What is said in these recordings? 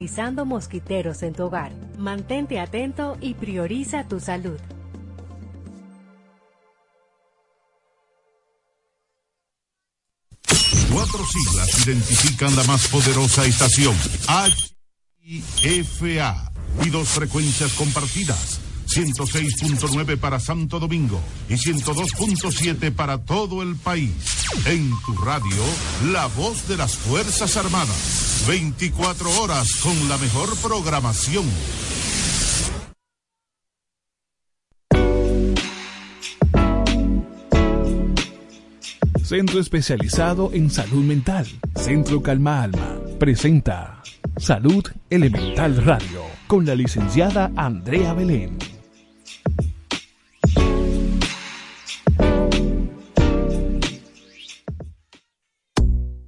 Pisando mosquiteros en tu hogar. Mantente atento y prioriza tu salud. Cuatro siglas identifican la más poderosa estación. HIFA y dos frecuencias compartidas. 106.9 para Santo Domingo y 102.7 para todo el país. En tu radio, la voz de las Fuerzas Armadas. 24 horas con la mejor programación. Centro especializado en salud mental. Centro Calma Alma. Presenta Salud Elemental Radio con la licenciada Andrea Belén.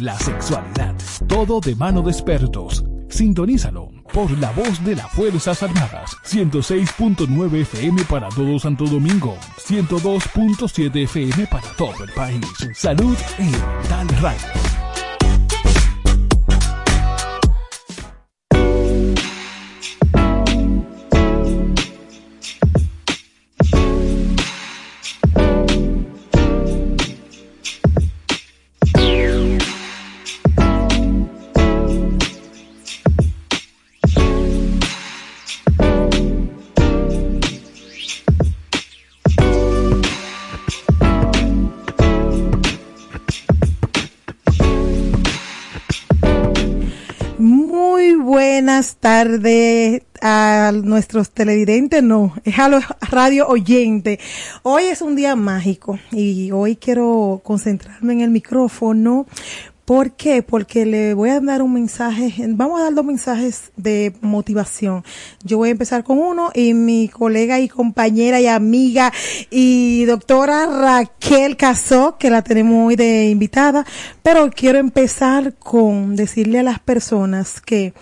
la sexualidad, todo de mano de expertos. Sintonízalo por la voz de las Fuerzas Armadas. 106.9 FM para todo Santo Domingo. 102.7 FM para todo el país. Salud Elemental Radio. Buenas tardes a nuestros televidentes, no, es a los radio oyentes. Hoy es un día mágico y hoy quiero concentrarme en el micrófono. ¿Por qué? Porque le voy a dar un mensaje, vamos a dar dos mensajes de motivación. Yo voy a empezar con uno y mi colega y compañera y amiga y doctora Raquel Casó, que la tenemos hoy de invitada, pero quiero empezar con decirle a las personas que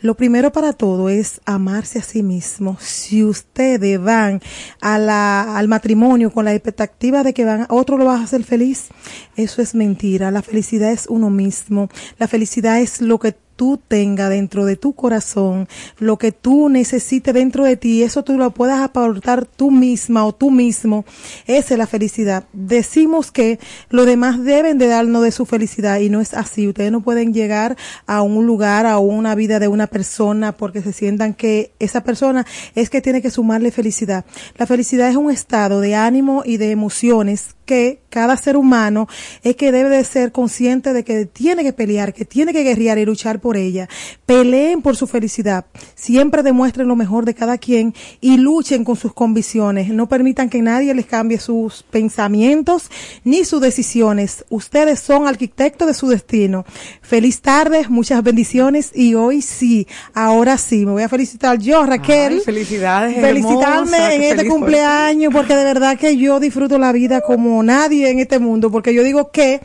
lo primero para todo es amarse a sí mismo. Si ustedes van al matrimonio con la expectativa de que van, otro lo va a hacer feliz, eso es mentira. La felicidad es uno mismo. La felicidad es lo que tú tengas dentro de tu corazón, lo que tú necesites dentro de ti, eso tú lo puedas aportar tú misma o tú mismo, esa es la felicidad. Decimos que los demás deben de darnos de su felicidad y no es así. Ustedes no pueden llegar a un lugar, a una vida de una persona porque se sientan que esa persona es que tiene que sumarle felicidad. La felicidad es un estado de ánimo y de emociones que cada ser humano es que debe de ser consciente de que tiene que pelear, que tiene que guerrear y luchar por ella. Peleen por su felicidad. Siempre demuestren lo mejor de cada quien y luchen con sus convicciones. No permitan que nadie les cambie sus pensamientos ni sus decisiones. Ustedes son arquitectos de su destino. Feliz tarde, muchas bendiciones y hoy sí, ahora sí, me voy a felicitar yo, Raquel. felicidades. Felicitarme en este cumpleaños porque de verdad que yo disfruto la vida como nadie en este mundo porque yo digo que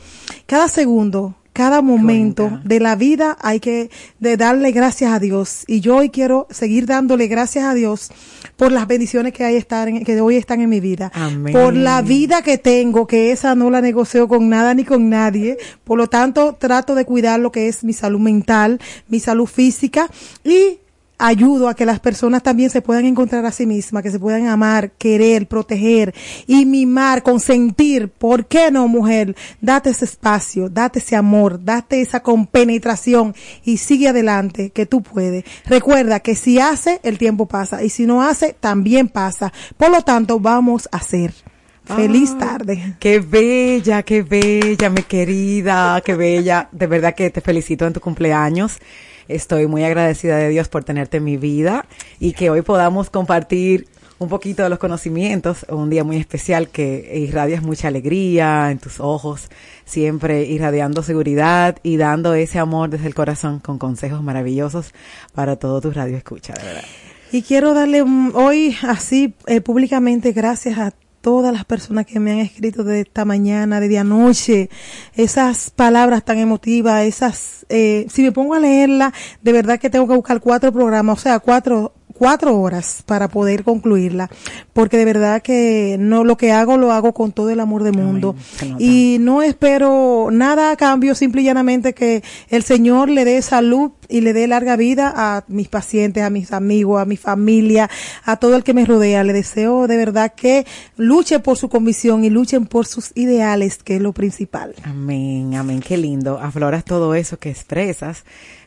cada segundo cada momento de la vida hay que de darle gracias a Dios. Y yo hoy quiero seguir dándole gracias a Dios por las bendiciones que hay estar que hoy están en mi vida. Por la vida que tengo que esa no la negocio con nada ni con nadie. Por lo tanto trato de cuidar lo que es mi salud mental mi salud física y ayudo a que las personas también se puedan encontrar a sí mismas, que se puedan amar, querer, proteger y mimar, consentir. ¿Por qué no, mujer? Date ese espacio, date ese amor, date esa compenetración y sigue adelante, que tú puedes. Recuerda que si hace, el tiempo pasa y si no hace, también pasa. Por lo tanto, vamos a hacer. Feliz tarde. Qué bella, qué bella, mi querida, qué bella. De verdad que te felicito en tu cumpleaños. Estoy muy agradecida de Dios por tenerte en mi vida y que hoy podamos compartir un poquito de los conocimientos, un día muy especial que irradias mucha alegría en tus ojos, siempre irradiando seguridad y dando ese amor desde el corazón con consejos maravillosos para todo tu radio escucha, de verdad. Y quiero darle hoy así eh, públicamente gracias a todas las personas que me han escrito de esta mañana, de anoche, esas palabras tan emotivas, esas, eh, si me pongo a leerla, de verdad que tengo que buscar cuatro programas, o sea, cuatro cuatro horas para poder concluirla, porque de verdad que no lo que hago lo hago con todo el amor del mundo y no espero nada a cambio, simple y llanamente que el Señor le dé salud y le dé larga vida a mis pacientes, a mis amigos, a mi familia, a todo el que me rodea. Le deseo de verdad que luche por su convicción y luchen por sus ideales, que es lo principal. Amén, amén, qué lindo. Afloras todo eso que expresas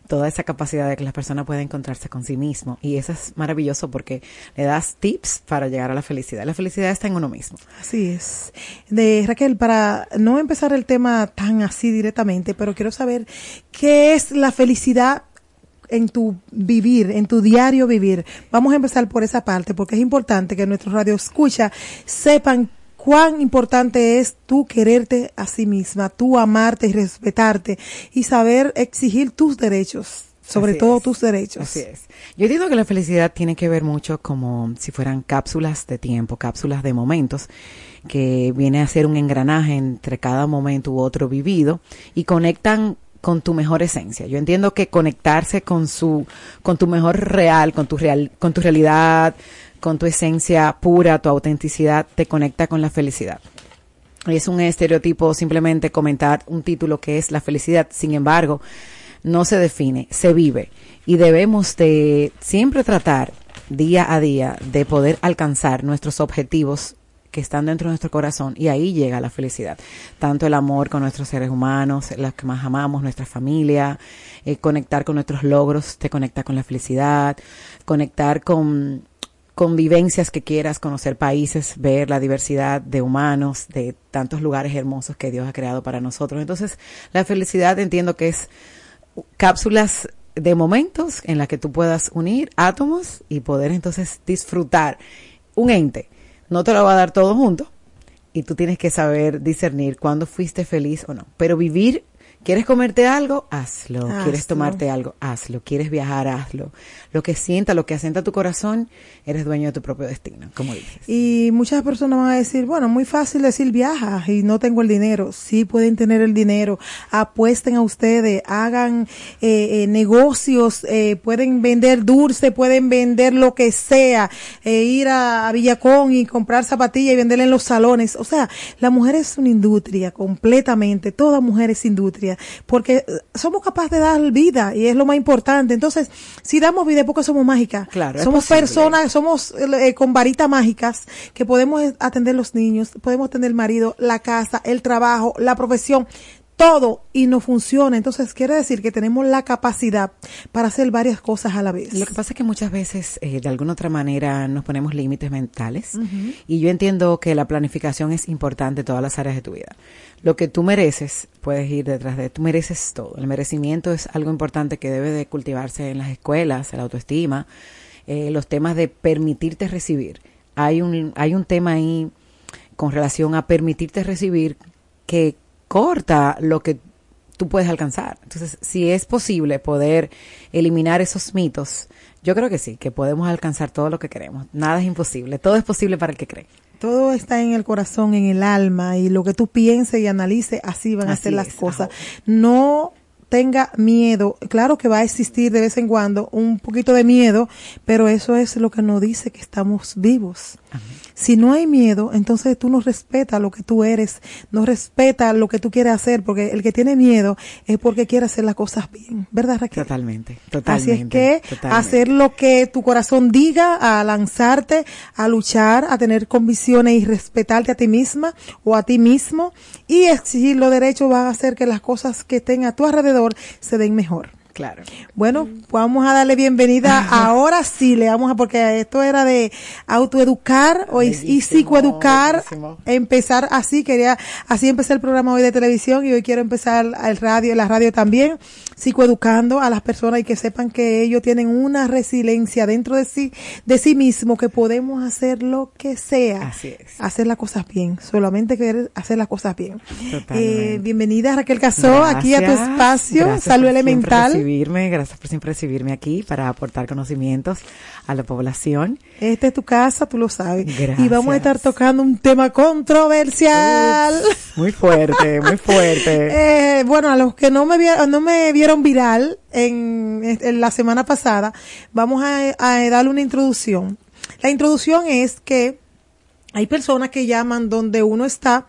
toda esa capacidad de que las personas puedan encontrarse con sí mismo. Y eso es maravilloso porque le das tips para llegar a la felicidad. La felicidad está en uno mismo. Así es. De Raquel, para no empezar el tema tan así directamente, pero quiero saber qué es la felicidad en tu vivir, en tu diario vivir. Vamos a empezar por esa parte porque es importante que nuestros radio escucha sepan cuán importante es tú quererte a sí misma, tú amarte y respetarte y saber exigir tus derechos, sobre todo tus derechos. Así es. Yo digo que la felicidad tiene que ver mucho como si fueran cápsulas de tiempo, cápsulas de momentos que viene a ser un engranaje entre cada momento u otro vivido y conectan con tu mejor esencia. Yo entiendo que conectarse con su, con tu mejor real, con tu real, con tu realidad, con tu esencia pura, tu autenticidad, te conecta con la felicidad. Es un estereotipo simplemente comentar un título que es la felicidad. Sin embargo, no se define, se vive. Y debemos de siempre tratar día a día de poder alcanzar nuestros objetivos que están dentro de nuestro corazón y ahí llega la felicidad. Tanto el amor con nuestros seres humanos, los que más amamos, nuestra familia, eh, conectar con nuestros logros, te conecta con la felicidad, conectar con convivencias que quieras, conocer países, ver la diversidad de humanos, de tantos lugares hermosos que Dios ha creado para nosotros. Entonces, la felicidad entiendo que es cápsulas de momentos en las que tú puedas unir átomos y poder entonces disfrutar un ente. No te lo va a dar todo junto y tú tienes que saber discernir cuándo fuiste feliz o no. Pero vivir ¿Quieres comerte algo? Hazlo. ¿Quieres tomarte algo? Hazlo. ¿Quieres viajar? Hazlo. Lo que sienta, lo que asienta tu corazón, eres dueño de tu propio destino, como dices. Y muchas personas van a decir, bueno, muy fácil decir viaja y no tengo el dinero. Sí pueden tener el dinero. Apuesten a ustedes, hagan eh, eh, negocios, eh, pueden vender dulce, pueden vender lo que sea, ir a, a Villacón y comprar zapatillas y venderla en los salones. O sea, la mujer es una industria completamente. Toda mujer es industria porque eh, somos capaces de dar vida y es lo más importante. Entonces, si damos vida, porque somos mágicas. Claro, somos personas, somos eh, con varitas mágicas que podemos atender los niños, podemos atender el marido, la casa, el trabajo, la profesión todo y no funciona. Entonces quiere decir que tenemos la capacidad para hacer varias cosas a la vez. Lo que pasa es que muchas veces, eh, de alguna otra manera, nos ponemos límites mentales. Y yo entiendo que la planificación es importante en todas las áreas de tu vida. Lo que tú mereces, puedes ir detrás de, tú mereces todo. El merecimiento es algo importante que debe de cultivarse en las escuelas, la autoestima, eh, los temas de permitirte recibir. Hay un, hay un tema ahí con relación a permitirte recibir que corta lo que tú puedes alcanzar. Entonces, si es posible poder eliminar esos mitos, yo creo que sí, que podemos alcanzar todo lo que queremos. Nada es imposible, todo es posible para el que cree. Todo está en el corazón, en el alma, y lo que tú pienses y analices, así van a ser las cosas. No tenga miedo. Claro que va a existir de vez en cuando un poquito de miedo, pero eso es lo que nos dice que estamos vivos. Si no hay miedo, entonces tú no respetas lo que tú eres, no respetas lo que tú quieres hacer, porque el que tiene miedo es porque quiere hacer las cosas bien, ¿verdad Raquel? Totalmente, totalmente. Así es que hacer lo que tu corazón diga, a lanzarte, a luchar, a tener convicciones y respetarte a ti misma o a ti mismo y exigir los derechos va a hacer que las cosas que estén a tu alrededor se den mejor. Claro. Bueno, vamos a darle bienvenida. Ahora sí, le vamos a, porque esto era de autoeducar o y, psicoeducar. Empezar así, quería, así empecé el programa hoy de televisión y hoy quiero empezar el radio, la radio también, psicoeducando a las personas y que sepan que ellos tienen una resiliencia dentro de sí, de sí mismo, que podemos hacer lo que sea. Así es. Hacer las cosas bien. Solamente querer hacer las cosas bien. Eh, bienvenida Raquel Casó, aquí a tu espacio, Salud Elemental gracias por siempre recibirme aquí para aportar conocimientos a la población. Esta es tu casa, tú lo sabes. Y vamos a estar tocando un tema controversial. muy fuerte, muy fuerte. Eh, bueno, a los que no me, vieron, no me vieron viral en, la semana pasada, vamos a, a darle una introducción. La introducción es que hay personas que llaman donde uno está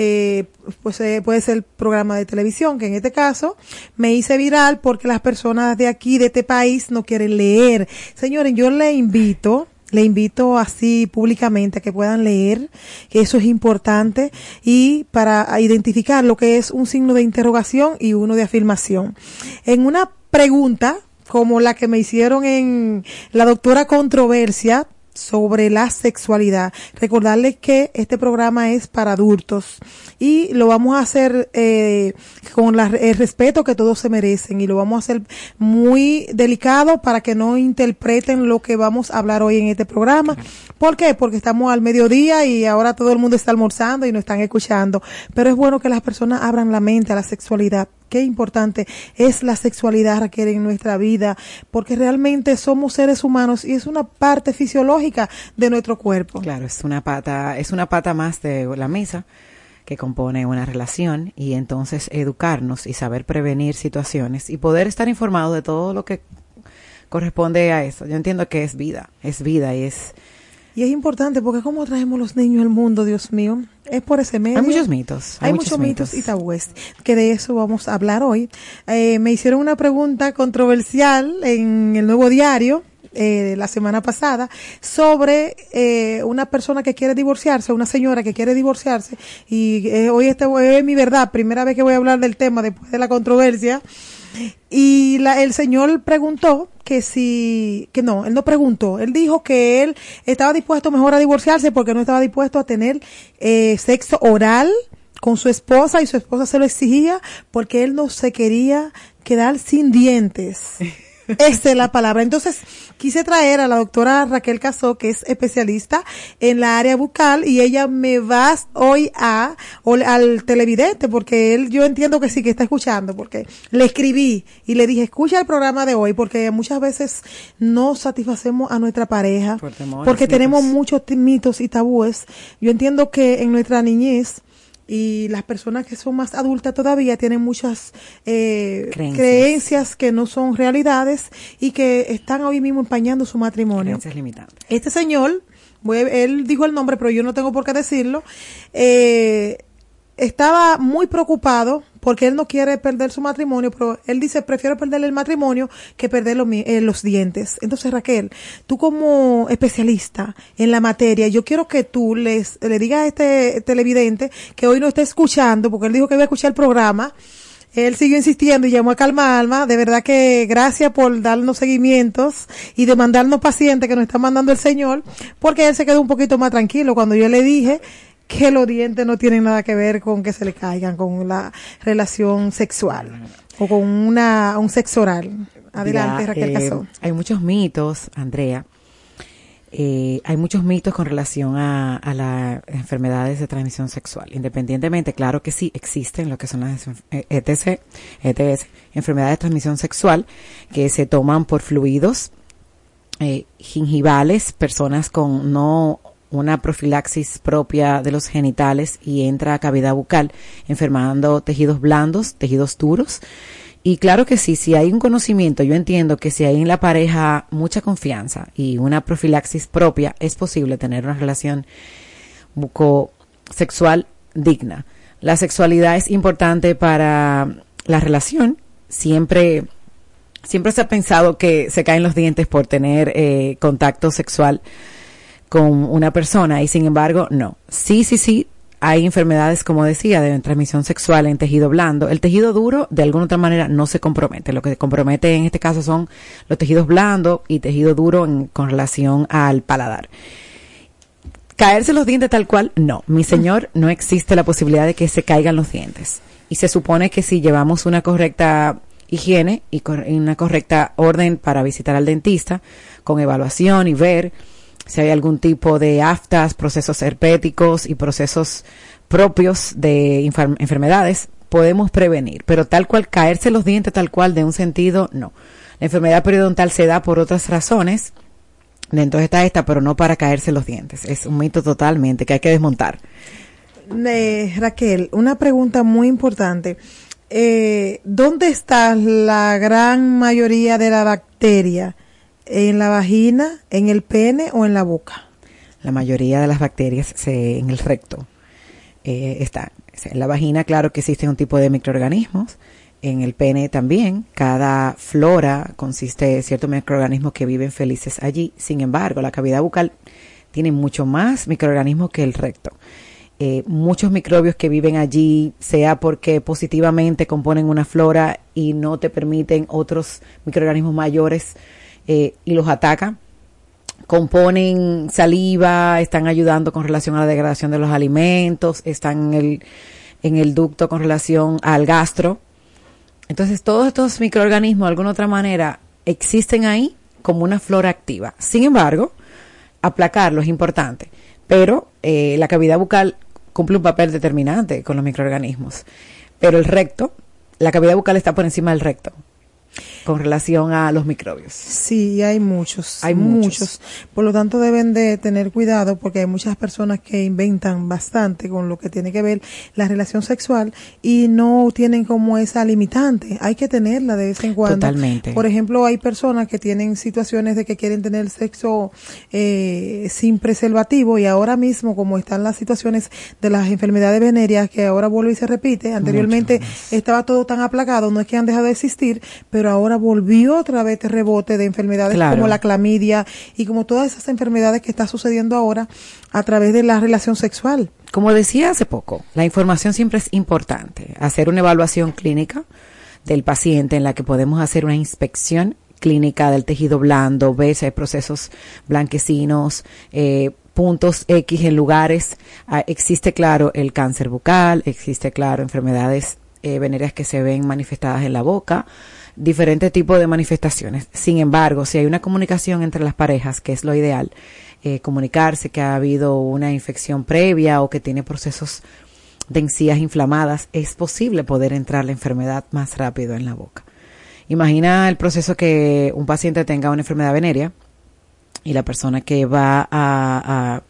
eh, pues eh, puede ser el programa de televisión, que en este caso me hice viral porque las personas de aquí, de este país, no quieren leer. Señores, yo le invito, le invito así públicamente a que puedan leer, que eso es importante, y para identificar lo que es un signo de interrogación y uno de afirmación. En una pregunta, como la que me hicieron en la doctora controversia, sobre la sexualidad. Recordarles que este programa es para adultos y lo vamos a hacer eh, con el respeto que todos se merecen y lo vamos a hacer muy delicado para que no interpreten lo que vamos a hablar hoy en este programa. ¿Por qué? Porque estamos al mediodía y ahora todo el mundo está almorzando y nos están escuchando. Pero es bueno que las personas abran la mente a la sexualidad qué importante es la sexualidad, Raquel, en nuestra vida, porque realmente somos seres humanos y es una parte fisiológica de nuestro cuerpo. Claro, es una pata, es una pata más de la mesa que compone una relación y entonces educarnos y saber prevenir situaciones y poder estar informado de todo lo que corresponde a eso. Yo entiendo que es vida, es vida y es y es importante porque cómo traemos los niños al mundo, Dios mío, es por ese medio. Hay muchos mitos. Hay, muchos, mitos. y tabúes, que de eso vamos a hablar hoy. Eh, me hicieron una pregunta controversial en el nuevo diario. Eh, la semana pasada sobre eh, una persona que quiere divorciarse, una señora que quiere divorciarse y eh, hoy este es mi verdad, primera vez que voy a hablar del tema después de la controversia y la, el señor preguntó que si, que no, él no preguntó, él dijo que él estaba dispuesto mejor a divorciarse porque no estaba dispuesto a tener eh, sexo oral con su esposa y su esposa se lo exigía porque él no se quería quedar sin dientes. Esa es la palabra. Entonces, quise traer a la doctora Raquel Casó, que es especialista en la área bucal, y ella me va hoy a, al televidente, porque él, yo entiendo que sí que está escuchando, porque le escribí y le dije, escucha el programa de hoy, porque muchas veces no satisfacemos a nuestra pareja, porque tenemos muchos mitos y tabúes. Yo entiendo que en nuestra niñez, y las personas que son más adultas todavía tienen muchas eh, creencias. que no son realidades y que están hoy mismo empañando su matrimonio. Este señor, él dijo el nombre, pero yo no tengo por qué decirlo, eh, estaba muy preocupado porque él no quiere perder su matrimonio, pero él dice, prefiero perder el matrimonio que perder los, eh, los dientes. Entonces, Raquel, tú como especialista en la materia, yo quiero que tú les, le digas a este televidente que hoy no está escuchando, porque él dijo que iba a escuchar el programa, él siguió insistiendo y llamó a Calma Alma. De verdad que gracias por darnos seguimientos y de mandarnos pacientes que nos está mandando el Señor, porque él se quedó un poquito más tranquilo cuando yo le dije que los dientes no tienen nada que ver con que se le caigan, con la relación sexual o con una, un sexo oral. Adelante, Raquel eh, Hay muchos mitos, Andrea, eh, hay muchos mitos con relación a, las enfermedades de transmisión sexual. Independientemente, claro que sí existen lo que son las ETC, ETS, enfermedades de transmisión sexual, que se toman por fluidos eh, gingivales, personas con no una profilaxis propia de los genitales y entra a cavidad bucal, enfermando tejidos blandos, tejidos duros y claro que sí, si hay un conocimiento, yo entiendo que si hay en la pareja mucha confianza y una profilaxis propia, es posible tener una relación bucosexual digna. La sexualidad es importante para la relación. Siempre, siempre se ha pensado que se caen los dientes por tener eh, contacto sexual con una persona y sin embargo no. Sí, sí, sí, hay enfermedades, como decía, de transmisión sexual en tejido blando. El tejido duro, de alguna otra manera, no se compromete. Lo que compromete en este caso son los tejidos blandos y tejido duro con relación al paladar. Caerse los dientes tal cual, no. Mi señor, no existe la posibilidad de que se caigan los dientes. Y se supone que si llevamos una correcta higiene y una correcta orden para visitar al dentista, con evaluación y ver si hay algún tipo de aftas, procesos herpéticos y procesos propios de enfermedades, podemos prevenir, pero tal cual caerse los dientes tal cual de un sentido, no. La enfermedad periodontal se da por otras razones, dentro está esta, pero no para caerse los dientes. Es un mito totalmente que hay que desmontar. Eh, Raquel, una pregunta muy importante. Eh, ¿Dónde está la gran mayoría de la bacteria? En la vagina, en el pene o en la boca? La mayoría de las bacterias se, en el recto eh, están. En la vagina, claro que existe un tipo de microorganismos. En el pene también. Cada flora consiste de ciertos microorganismos que viven felices allí. Sin embargo, la cavidad bucal tiene mucho más microorganismos que el recto. Eh, muchos microbios que viven allí, sea porque positivamente componen una flora y no te permiten otros microorganismos mayores eh, y los ataca. Componen saliva, están ayudando con relación a la degradación de los alimentos, están en el, en el ducto con relación al gastro. Entonces, todos estos microorganismos, de alguna otra manera, existen ahí como una flora activa. Sin embargo, aplacarlo es importante, pero eh, la cavidad bucal cumple un papel determinante con los microorganismos. Pero el recto, la cavidad bucal está por encima del recto con relación a los microbios. Sí, hay muchos. Hay muchos. Por lo tanto, deben de tener cuidado porque hay muchas personas que inventan bastante con lo que tiene que ver la relación sexual y no tienen como esa limitante. Hay que tenerla de vez en cuando. Totalmente. Por ejemplo, hay personas que tienen situaciones de que quieren tener sexo eh, sin preservativo y ahora mismo, como están las situaciones de las enfermedades venéreas, que ahora vuelve y se repite, anteriormente estaba todo tan aplacado, no es que han dejado de existir, pero ahora volvió otra vez este rebote de enfermedades como la clamidia y como todas esas enfermedades que está sucediendo ahora a través de la relación sexual. Como decía hace poco, la información siempre es importante. Hacer una evaluación clínica del paciente en la que podemos hacer una inspección clínica del tejido blando, ver si hay procesos blanquecinos, eh, puntos X en lugares. Ah, existe, claro, el cáncer bucal, existe, claro, enfermedades eh, venéreas que se ven manifestadas en la boca, diferentes tipos de manifestaciones. Sin embargo, si hay una comunicación entre las parejas, que es lo ideal, eh, comunicarse que ha habido una infección previa o que tiene procesos de encías inflamadas, es posible poder entrar la enfermedad más rápido en la boca. Imagina el proceso que un paciente tenga una enfermedad venérea y la persona que va a,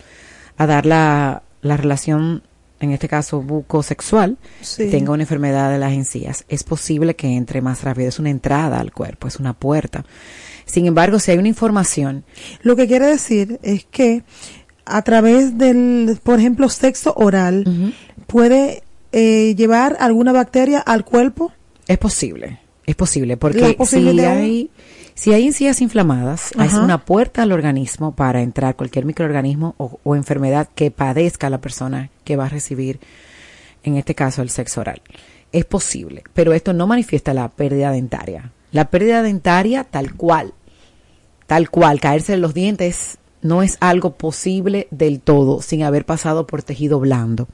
a, dar la, la relación en este caso bucosexual, tenga una enfermedad de las encías, es posible que entre más rápido. Es una entrada al cuerpo, es una puerta. Sin embargo, si hay una información. Lo que quiere decir es que a través del, por ejemplo, sexo oral, puede eh, llevar alguna bacteria al cuerpo? Es posible, es posible, porque si hay, si hay encías inflamadas, es una puerta al organismo para entrar cualquier microorganismo o, o enfermedad que padezca la persona que va a recibir, en este caso, el sexo oral. Es posible, pero esto no manifiesta la pérdida dentaria. La pérdida dentaria tal cual, tal cual, caerse de los dientes no es algo posible del todo sin haber pasado por tejido blando.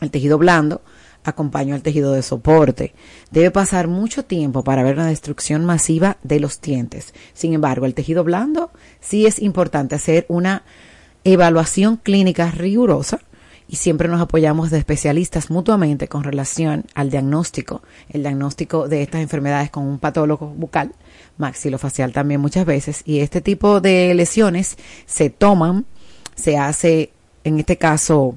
El tejido blando acompaña al tejido de soporte. Debe pasar mucho tiempo para ver una destrucción masiva de los dientes. Sin embargo, el tejido blando sí es importante hacer una evaluación clínica rigurosa y siempre nos apoyamos de especialistas mutuamente con relación al diagnóstico, el diagnóstico de estas enfermedades con un patólogo bucal, maxilofacial también muchas veces, y este tipo de lesiones se toman, se hace en este caso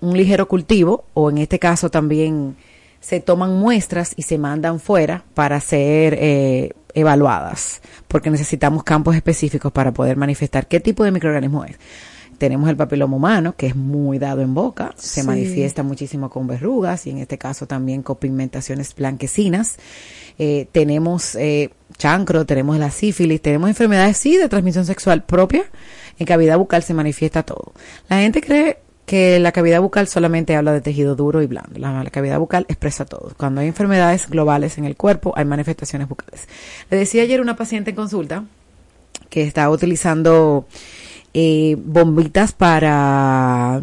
un ligero cultivo o en este caso también se toman muestras y se mandan fuera para ser eh, evaluadas, porque necesitamos campos específicos para poder manifestar qué tipo de microorganismo es tenemos el papiloma humano, que es muy dado en boca, se manifiesta muchísimo con verrugas y en este caso también con pigmentaciones blanquecinas. Eh, tenemos eh, chancro, tenemos la sífilis, tenemos enfermedades, sí, de transmisión sexual propia. En cavidad bucal se manifiesta todo. La gente cree que la cavidad bucal solamente habla de tejido duro y blando. La, cavidad bucal expresa todo. Cuando hay enfermedades globales en el cuerpo, hay manifestaciones bucales. Le decía ayer una paciente en consulta que estaba utilizando eh, bombitas para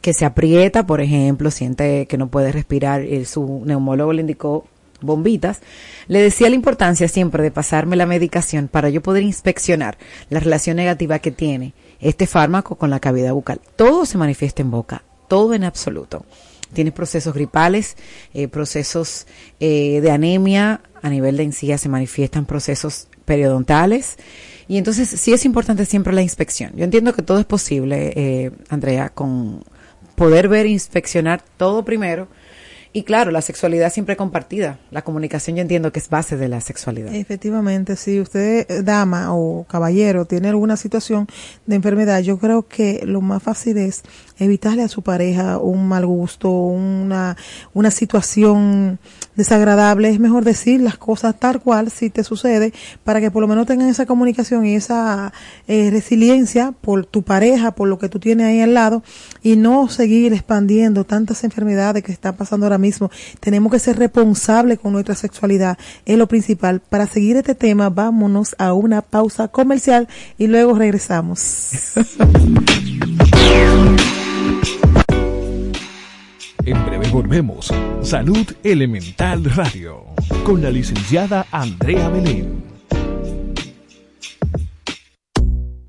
que se aprieta, por ejemplo, siente que no puede respirar, eh, su neumólogo le indicó bombitas, le decía la importancia siempre de pasarme la medicación para yo poder inspeccionar la relación negativa que tiene este fármaco con la cavidad bucal. Todo se manifiesta en boca, todo en absoluto. Tiene procesos gripales, eh, procesos eh, de anemia a nivel de encía, se manifiestan procesos periodontales. Y entonces sí es importante siempre la inspección. Yo entiendo que todo es posible, eh, Andrea, con poder ver e inspeccionar todo primero. Y claro, la sexualidad siempre compartida. La comunicación yo entiendo que es base de la sexualidad. Efectivamente, si usted, eh, dama o caballero, tiene alguna situación de enfermedad, yo creo que lo más fácil es evitarle a su pareja un mal gusto, una, una situación desagradable, es mejor decir las cosas tal cual si te sucede para que por lo menos tengan esa comunicación y esa eh, resiliencia por tu pareja, por lo que tú tienes ahí al lado y no seguir expandiendo tantas enfermedades que están pasando ahora mismo. Tenemos que ser responsables con nuestra sexualidad, es lo principal. Para seguir este tema, vámonos a una pausa comercial y luego regresamos. En breve volvemos. Salud Elemental Radio. Con la licenciada Andrea Belén.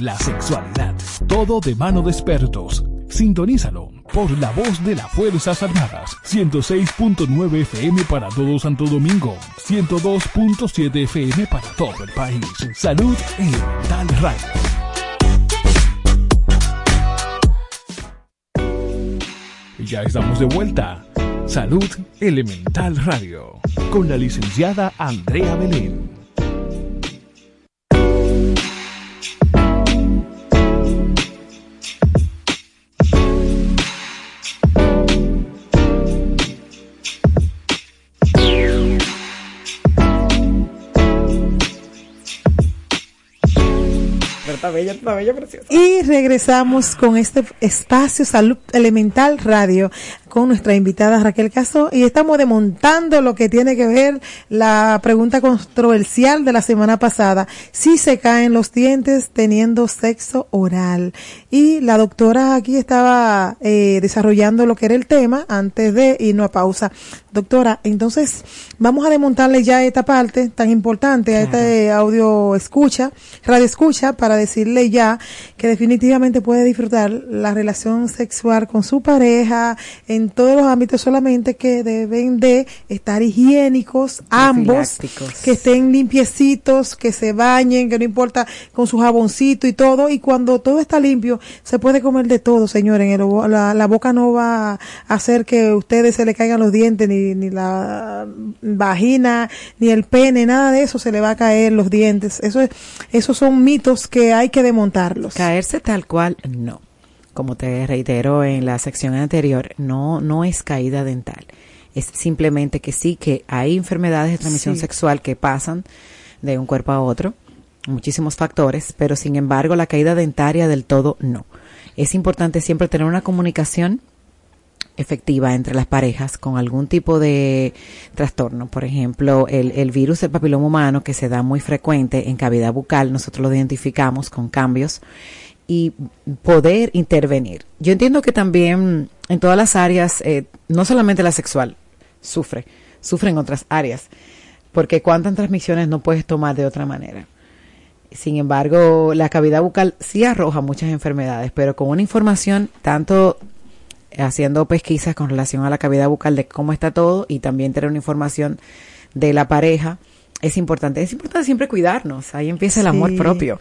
la sexualidad, todo de mano de expertos. Sintonízalo por la voz de las Fuerzas Armadas. 106.9 FM para todo Santo Domingo. 102.7 FM para todo el país. Salud Elemental Radio. Ya estamos de vuelta. Salud Elemental Radio. Con la licenciada Andrea Belén. Y regresamos con este espacio Salud Elemental Radio con nuestra invitada Raquel Caso y estamos desmontando lo que tiene que ver la pregunta controversial de la semana pasada. Si se caen los dientes teniendo sexo oral. Y la doctora aquí estaba eh, desarrollando lo que era el tema antes de irnos a pausa. Doctora, entonces vamos a desmontarle ya esta parte tan importante a este audio escucha, radio escucha, para decirle ya que definitivamente puede disfrutar la relación sexual con su pareja en todos los ámbitos, solamente que deben de estar higiénicos ambos, que estén limpiecitos, que se bañen, que no importa con su jaboncito y todo, y cuando todo está limpio, se puede comer de todo, señores, la, la boca no va a hacer que a ustedes se le caigan los dientes ni ni, la vagina, ni el pene, nada de eso se le va a caer los dientes. Eso es, esos son mitos que hay que desmontarlos. Caerse tal cual, no. Como te reitero en la sección anterior, no, no es caída dental. Es simplemente que sí que hay enfermedades de transmisión sexual que pasan de un cuerpo a otro, muchísimos factores, pero sin embargo la caída dentaria del todo no. Es importante siempre tener una comunicación efectiva entre las parejas con algún tipo de trastorno. Por ejemplo, el, el virus del papiloma humano que se da muy frecuente en cavidad bucal, nosotros lo identificamos con cambios y poder intervenir. Yo entiendo que también en todas las áreas, eh, no solamente la sexual, sufre, sufre en otras áreas, porque cuántas transmisiones no puedes tomar de otra manera. Sin embargo, la cavidad bucal sí arroja muchas enfermedades, pero con una información tanto haciendo pesquisas con relación a la cavidad bucal de cómo está todo y también tener una información de la pareja. Es importante, es importante siempre cuidarnos, ahí empieza el amor propio.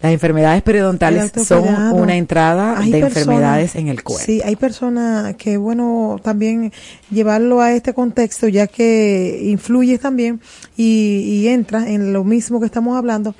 Las enfermedades periodontales son una entrada de enfermedades en el cuerpo. Sí, hay personas que, bueno, también llevarlo a este contexto, ya que influye también y, y entra en lo mismo que estamos hablando,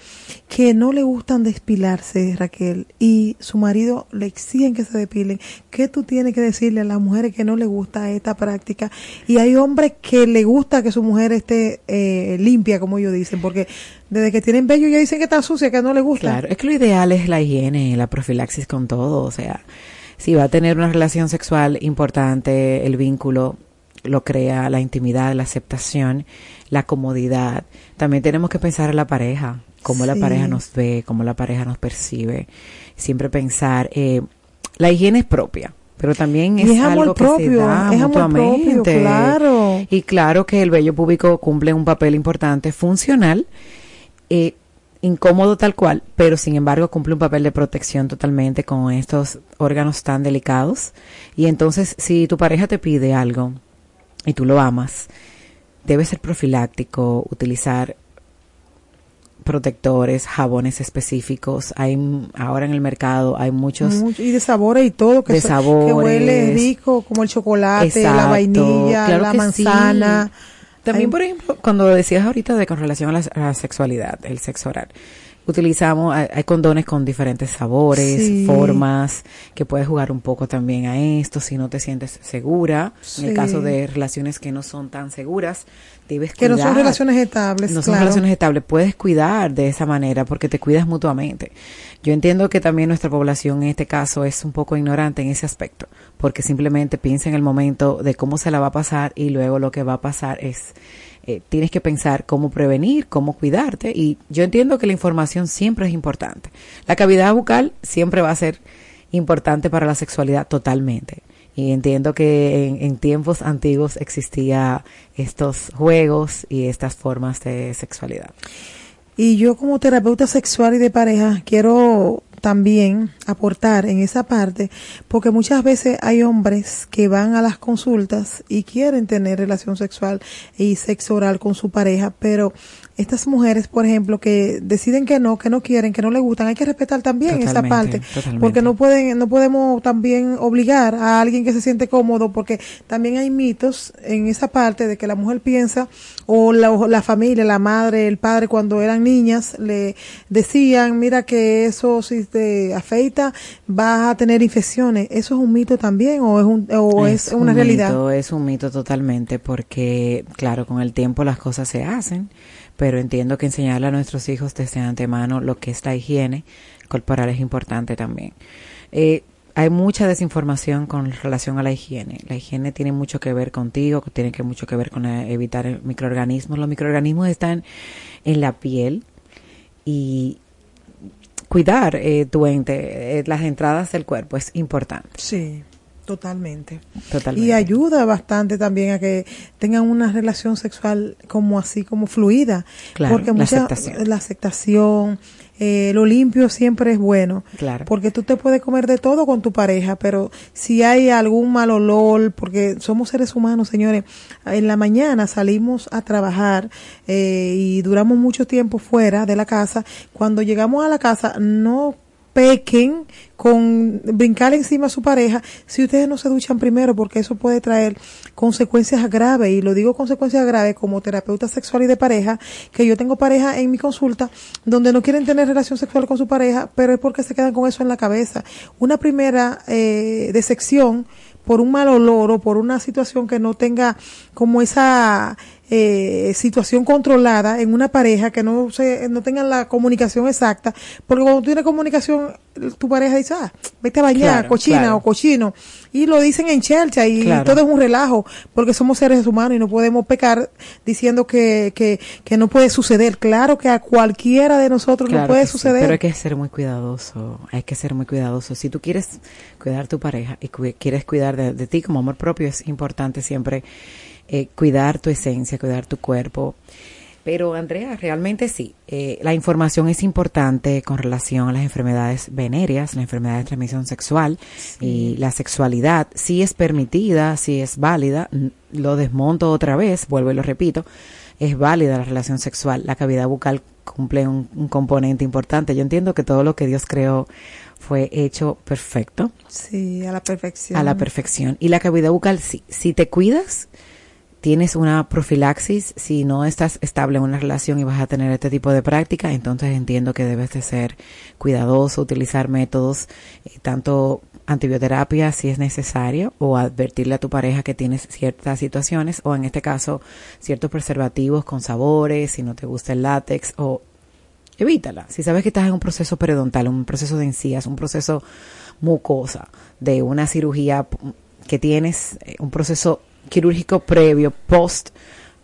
que no le gustan despilarse, Raquel, y su marido le exigen que se depilen. ¿Qué tú tienes que decirle a las mujeres que no le gusta esta práctica? Y hay hombres que le gusta que su mujer esté eh, limpia, como ellos dicen, porque desde que tienen vello ya dicen que está sucia, que no le gusta. Claro, es que lo ideal es la higiene, la profilaxis con todo, o sea, si va a tener una relación sexual importante, el vínculo lo crea la intimidad, la aceptación, la comodidad. También tenemos que pensar en la pareja cómo la pareja nos ve, cómo la pareja nos percibe. Siempre pensar, eh, la higiene es propia, pero también es, algo que se da es mutuamente. claro. Y claro que el vello público cumple un papel importante, funcional, eh, incómodo tal cual, pero sin embargo cumple un papel de protección totalmente con estos órganos tan delicados. Y entonces, si tu pareja te pide algo y tú lo amas, debe ser profiláctico, utilizar protectores, jabones específicos. Hay ahora en el mercado hay muchos y de sabores y todo que, de que huele rico como el chocolate, la vainilla, la manzana. También, por ejemplo, cuando decías ahorita de con relación a la, sexualidad, el sexo oral, utilizamos, hay, condones con diferentes sabores, formas, que puedes jugar un poco también a esto si no te sientes segura. En el caso de relaciones que no son tan seguras, debes que no son relaciones estables. No son relaciones estables, puedes cuidar de esa manera porque te cuidas mutuamente. Yo entiendo que también nuestra población en este caso es un poco ignorante en ese aspecto, porque simplemente piensa en el momento de cómo se la va a pasar y luego lo que va a pasar es eh, tienes que pensar cómo prevenir, cómo cuidarte y yo entiendo que la información siempre es importante. La cavidad bucal siempre va a ser importante para la sexualidad totalmente. Y entiendo que en, en tiempos antiguos existía estos juegos y estas formas de sexualidad. Y yo como terapeuta sexual y de pareja quiero también aportar en esa parte, porque muchas veces hay hombres que van a las consultas y quieren tener relación sexual y sexo oral con su pareja, pero estas mujeres, por ejemplo, que deciden que no, que no quieren, que no les gustan, hay que respetar también esa parte, porque no pueden, no podemos también obligar a alguien que se siente cómodo, porque también hay mitos en esa parte de que la mujer piensa o la, la familia, la madre, el padre, cuando eran niñas, le decían, mira que eso si te afeita vas a tener infecciones. ¿Eso es un mito también o es, un, o es, una realidad? es un mito totalmente, porque claro, con el tiempo las cosas se hacen pero entiendo que enseñarle a nuestros hijos desde antemano lo que es la higiene corporal es importante también. Eh, hay mucha desinformación con relación a la higiene. La higiene tiene mucho que ver contigo, tiene que mucho que ver con eh, evitar microorganismos. Los microorganismos están en la piel y cuidar eh, tu ente, las entradas del cuerpo es importante. Sí. Totalmente. Y ayuda bastante también a que tengan una relación sexual como así, como fluida. porque la aceptación. La aceptación eh, lo limpio siempre es bueno. Claro. Porque tú te puedes comer de todo con tu pareja, pero si hay algún mal olor, porque somos seres humanos, señores, en la mañana salimos a trabajar eh, y duramos mucho tiempo fuera de la casa. Cuando llegamos a la casa, no pequen con brincar encima a su pareja si ustedes no se duchan primero porque eso puede traer consecuencias graves y lo digo consecuencias graves como terapeuta sexual y de pareja que yo tengo pareja en mi consulta donde no quieren tener relación sexual con su pareja pero es porque se quedan con eso en la cabeza. Una primera eh, decepción por un mal olor o por una situación que no tenga como esa eh, situación controlada en una pareja que no se, no tengan la comunicación exacta, porque cuando tú tienes comunicación, tu pareja dice, ah, vete a bañar, cochina o cochino, y lo dicen en chelcha y todo es un relajo, porque somos seres humanos y no podemos pecar diciendo que, que, que no puede suceder. Claro que a cualquiera de nosotros no puede suceder. pero hay que ser muy cuidadoso, hay que ser muy cuidadoso. Si tú quieres cuidar tu pareja y quieres cuidar de, de ti como amor propio, es importante siempre eh, cuidar tu esencia, cuidar tu cuerpo. Pero Andrea, realmente sí, eh, la información es importante con relación a las enfermedades venéreas, la enfermedad de transmisión sexual y la sexualidad. Sí es permitida, sí es válida, lo desmonto otra vez, vuelvo y lo repito, es válida la relación sexual. La cavidad bucal cumple un, un componente importante. Yo entiendo que todo lo que Dios creó fue hecho perfecto. Sí, a la perfección. A la perfección. Y la cavidad bucal, sí, si te cuidas, tienes una profilaxis, si no estás estable en una relación y vas a tener este tipo de práctica, entonces entiendo que debes de ser cuidadoso, utilizar métodos, eh, tanto antibioterapia si es necesario, o advertirle a tu pareja que tienes ciertas situaciones, o en este caso, ciertos preservativos con sabores, si no te gusta el látex, o evítala. Si sabes que estás en un proceso periodontal, un proceso de encías, un proceso mucosa, de una cirugía que tienes, eh, un proceso quirúrgico previo, post,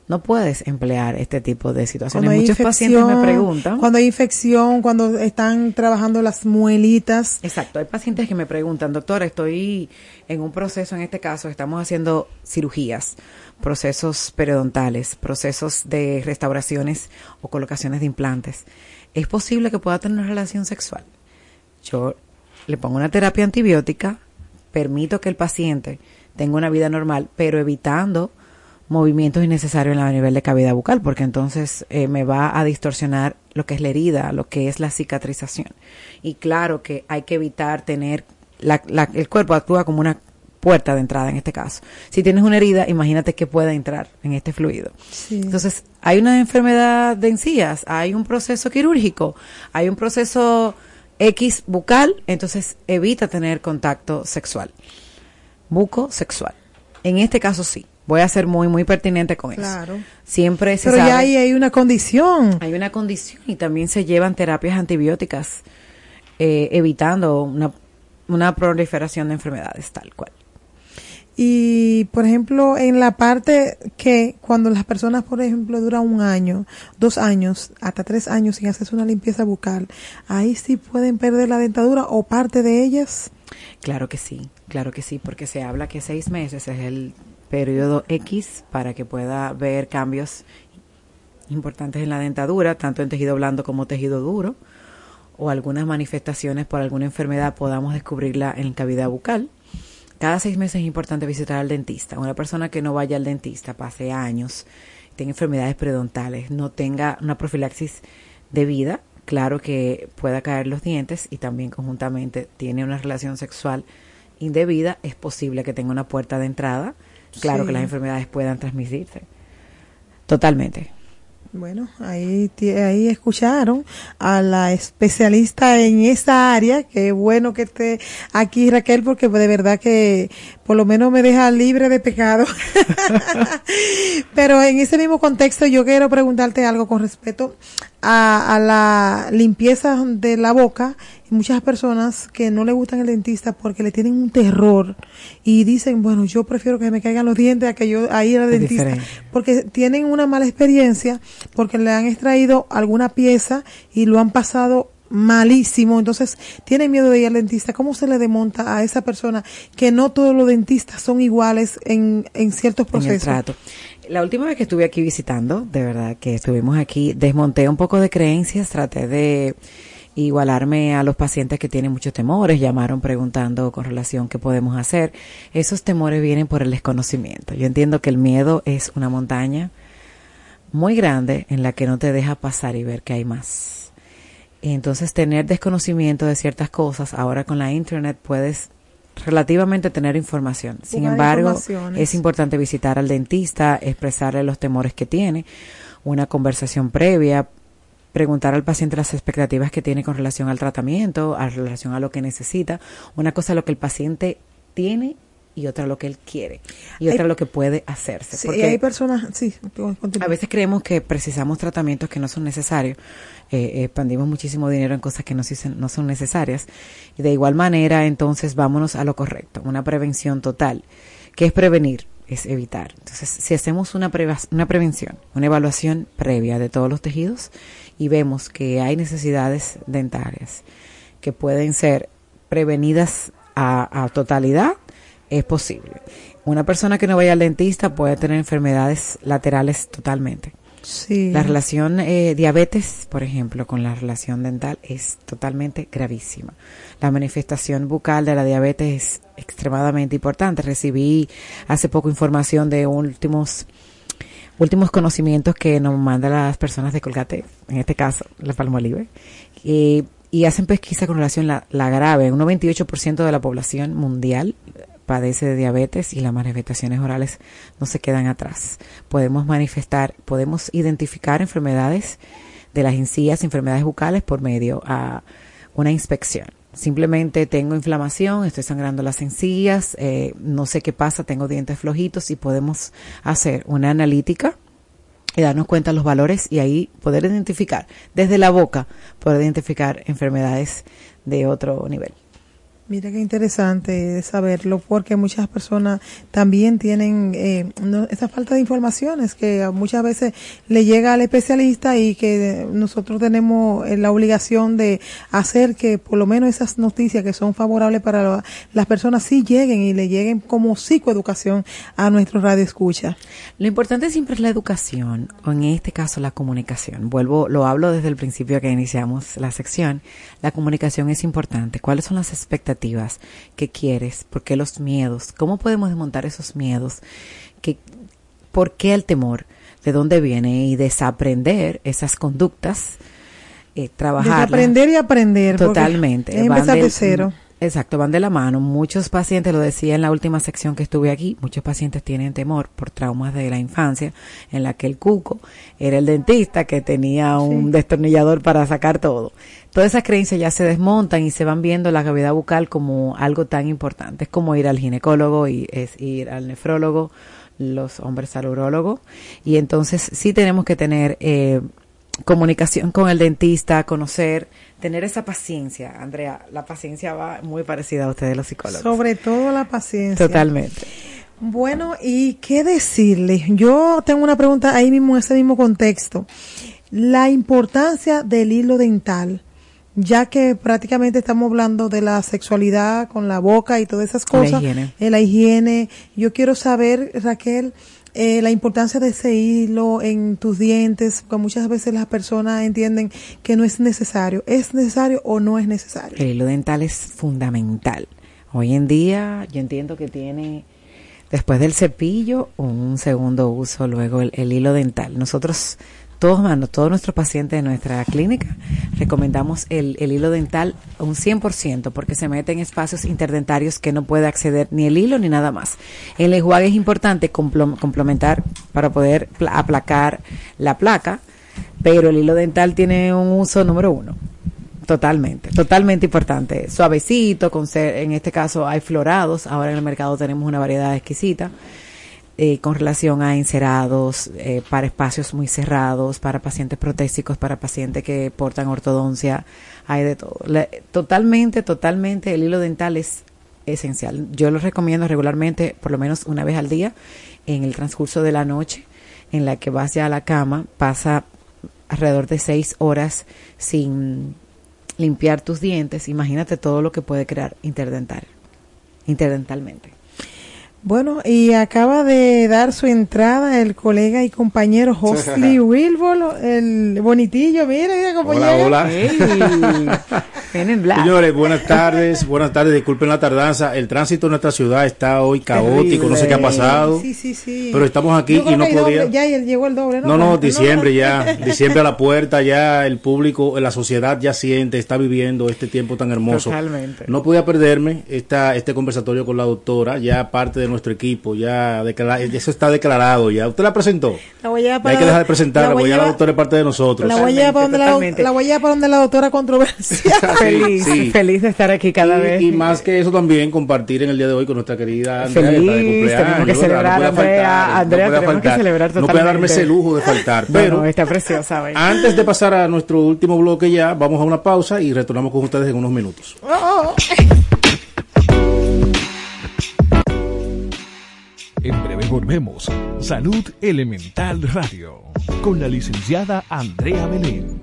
no puedes emplear este tipo de situaciones. Muchos pacientes me preguntan. Cuando hay infección, cuando están trabajando las muelitas. Exacto, hay pacientes que me preguntan, doctora, estoy en un proceso, en este caso, estamos haciendo cirugías, procesos periodontales, procesos de restauraciones o colocaciones de implantes. ¿Es posible que pueda tener una relación sexual? Yo le pongo una terapia antibiótica, permito que el paciente tengo una vida normal, pero evitando movimientos innecesarios a nivel de cavidad bucal, porque entonces eh, me va a distorsionar lo que es la herida, lo que es la cicatrización. Y claro que hay que evitar tener, la, el cuerpo actúa como una puerta de entrada en este caso. Si tienes una herida, imagínate que puede entrar en este fluido. Sí. Entonces, hay una enfermedad de encías, hay un proceso quirúrgico, hay un proceso X bucal, entonces evita tener contacto sexual. Buco sexual. En este caso sí. Voy a ser muy, muy pertinente con Claro. eso. Siempre se Pero ya ahí hay una condición. hay una condición y también se llevan terapias antibióticas eh, evitando una, una proliferación de enfermedades tal cual. Y, por ejemplo, en la parte que cuando las personas, por ejemplo, duran un año, dos años, hasta tres años sin hacerse una limpieza bucal, ahí sí pueden perder la dentadura o parte de ellas. Claro que sí, claro que sí, porque se habla que seis meses es el periodo X para que pueda ver cambios importantes en la dentadura, tanto en tejido blando como tejido duro, o algunas manifestaciones por alguna enfermedad podamos descubrirla en cavidad bucal. Cada seis meses es importante visitar al dentista. Una persona que no vaya al dentista, pase años, tenga enfermedades periodontales, no tenga una profilaxis debida, claro que pueda caer los dientes y también conjuntamente tiene una relación sexual indebida, es posible que tenga una puerta de entrada. Claro Sí. que las enfermedades puedan transmitirse. Totalmente. Bueno, ahí, ahí escucharon a la especialista en esa área. Qué bueno que esté aquí Raquel, porque de verdad que por lo menos me deja libre de pecado. Pero en ese mismo contexto yo quiero preguntarte algo con respecto a, a la limpieza de la boca. Muchas personas que no le gustan el dentista porque le tienen un terror y dicen, bueno, yo prefiero que me caigan los dientes a que yo a ir al Es dentista diferente. porque tienen una mala experiencia, porque le han extraído alguna pieza y lo han pasado malísimo, entonces tienen miedo de ir al dentista. ¿Cómo se le demonta a esa persona que no todos los dentistas son iguales en, en ciertos en el procesos? trato. La última vez que estuve aquí visitando, de verdad que estuvimos aquí, desmonté un poco de creencias, traté de igualarme a los pacientes que tienen muchos temores, llamaron preguntando con relación qué podemos hacer. Esos temores vienen por el desconocimiento. Yo entiendo que el miedo es una montaña muy grande en la que no te deja pasar y ver que hay más. Entonces, tener desconocimiento de ciertas cosas, ahora con la internet puedes relativamente tener información. Sin embargo, es importante visitar al dentista, expresarle los temores que tiene, una conversación previa, preguntar al paciente las expectativas que tiene con relación al tratamiento, a relación a lo que necesita. Una cosa lo que el paciente tiene y otra lo que él quiere y otra Hay- lo que puede hacerse. Sí, Porque hay personas, sí, a veces creemos que precisamos tratamientos que no son necesarios. Eh, expandimos muchísimo dinero en cosas que no, no son necesarias. Y de igual manera, entonces, vámonos a lo correcto. Una prevención total. ¿Qué es prevenir? Es evitar. Entonces, si hacemos una, preva- una prevención, una evaluación previa de todos los tejidos y vemos que hay necesidades dentarias que pueden ser prevenidas a, a totalidad, es posible. Una persona que no vaya al dentista puede tener enfermedades laterales totalmente. sí. La relación eh, diabetes, por ejemplo, con la relación dental es totalmente gravísima. La manifestación bucal de la diabetes es extremadamente importante. Recibí hace poco información de últimos últimos conocimientos que nos mandan las personas de Colgate, en este caso la Palmolive, y, y hacen pesquisa con relación a la, la grave. Un 98% de la población mundial padece de diabetes y las manifestaciones orales no se quedan atrás. Podemos manifestar, podemos identificar enfermedades de las encías, enfermedades bucales por medio a una inspección. Simplemente tengo inflamación, estoy sangrando las encías, eh, no sé qué pasa, tengo dientes flojitos y podemos hacer una analítica y darnos cuenta de los valores y ahí poder identificar desde la boca, poder identificar enfermedades de otro nivel. Mira qué interesante saberlo, porque muchas personas también tienen eh, esa falta de informaciones que muchas veces le llega al especialista y que nosotros tenemos eh, la obligación de hacer que por lo menos esas noticias que son favorables para la- las personas sí lleguen y le lleguen como psicoeducación a nuestro radio escucha. Lo importante siempre es la educación, o en este caso la comunicación. Vuelvo, lo hablo desde el principio que iniciamos la sección. La comunicación es importante. ¿Cuáles son las expectativas que quieres? ¿Por qué los miedos? ¿Cómo podemos desmontar esos miedos? ¿Qué, ¿Por qué el temor? ¿De dónde viene? Y desaprender esas conductas, eh, trabajar. aprender y aprender. Totalmente. Empezar de cero. Exacto, van de la mano. Muchos pacientes, lo decía en la última sección que estuve aquí, muchos pacientes tienen temor por traumas de la infancia, en la que el cuco era el dentista que tenía un destornillador para sacar todo. Todas esas creencias ya se desmontan y se van viendo la cavidad bucal como algo tan importante. Es como ir al ginecólogo y es ir al nefrólogo, los hombres al urólogo. Y entonces sí tenemos que tener eh, comunicación con el dentista, conocer tener esa paciencia, Andrea, la paciencia va muy parecida a ustedes los psicólogos. Sobre todo la paciencia. Totalmente. Bueno, ¿y qué decirle? Yo tengo una pregunta ahí mismo en ese mismo contexto. La importancia del hilo dental, ya que prácticamente estamos hablando de la sexualidad con la boca y todas esas cosas. La higiene. Eh, la higiene. Yo quiero saber, Raquel, eh, la importancia de ese hilo en tus dientes, porque muchas veces las personas entienden que no es necesario. ¿Es necesario o no es necesario? El hilo dental es fundamental. Hoy en día yo entiendo que tiene después del cepillo un segundo uso luego el, el hilo dental. Nosotros todos, todos nuestros pacientes de nuestra clínica recomendamos el, hilo dental un 100% porque se mete en espacios interdentarios que no puede acceder ni el hilo ni nada más. El enjuague es importante complementar para poder aplacar la placa, pero el hilo dental tiene un uso número uno. Totalmente, totalmente importante. Suavecito, con ser, en este caso hay florados, ahora en el mercado tenemos una variedad exquisita. Eh, con relación a encerados, eh, para espacios muy cerrados, para pacientes protésicos, para pacientes que portan ortodoncia, hay de todo. totalmente, totalmente el hilo dental es esencial. Yo lo recomiendo regularmente, por lo menos una vez al día, en el transcurso de la noche, en la que vas ya a la cama, pasa alrededor de seis horas sin limpiar tus dientes. Imagínate todo lo que puede crear interdental, interdentalmente. Bueno, y acaba de dar su entrada el colega y compañero Hosley Wilbol, el bonitillo, mira compañero. Hola, hola. Señores, buenas tardes, buenas tardes, disculpen la tardanza, el tránsito en nuestra ciudad está hoy caótico, no sé qué ha pasado. Sí, sí, sí. Pero estamos aquí y no podía. ya llegó el doble, ¿no? No, no, diciembre ya, diciembre a la puerta, ya el público, la sociedad ya siente, está viviendo este tiempo tan hermoso. Totalmente. No podía perderme esta, este conversatorio con la doctora, ya parte de nuestro equipo, ya eso está declarado ya. ¿Usted la presentó? La voy a Hay que dejar de presentar, la, la doctora es parte de nosotros. La voy a para donde la, la, voy a para donde la doctora controversia. feliz, feliz de estar aquí cada vez. Y más que eso también compartir en el día de hoy con nuestra querida Andrea, feliz, tenemos que celebrar, no Andrea, Andrea, no tenemos que celebrar totalmente. No puede darme ese lujo de faltar, pero está preciosa. Antes de pasar a nuestro último bloque ya, vamos a una pausa y retornamos con ustedes en unos minutos. Oh. En breve volvemos. Salud Elemental Radio con la licenciada Andrea Belén.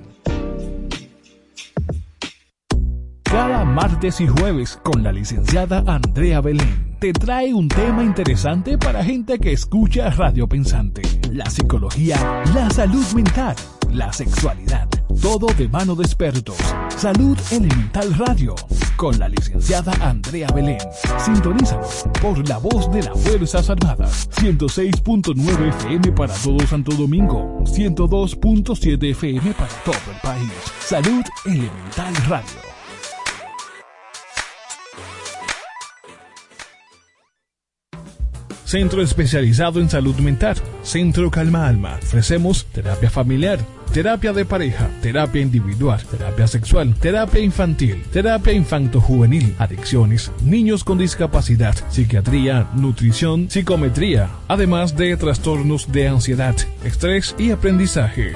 Cada martes y jueves con la licenciada Andrea Belén te trae un tema interesante para gente que escucha Radio Pensante, la psicología, la salud mental, la sexualidad todo de mano de expertos. Salud Elemental Radio. Con la licenciada Andrea Belén. Sintonízalo por la voz de las Fuerzas Armadas. 106.9 FM para todo Santo Domingo. 102.7 FM para todo el país. Salud Elemental Radio. Centro especializado en salud mental. Centro Calma Alma. Ofrecemos terapia familiar terapia de pareja, terapia individual, terapia sexual, terapia infantil, terapia infanto-juvenil, adicciones, niños con discapacidad, psiquiatría, nutrición, psicometría, además de trastornos de ansiedad, estrés y aprendizaje.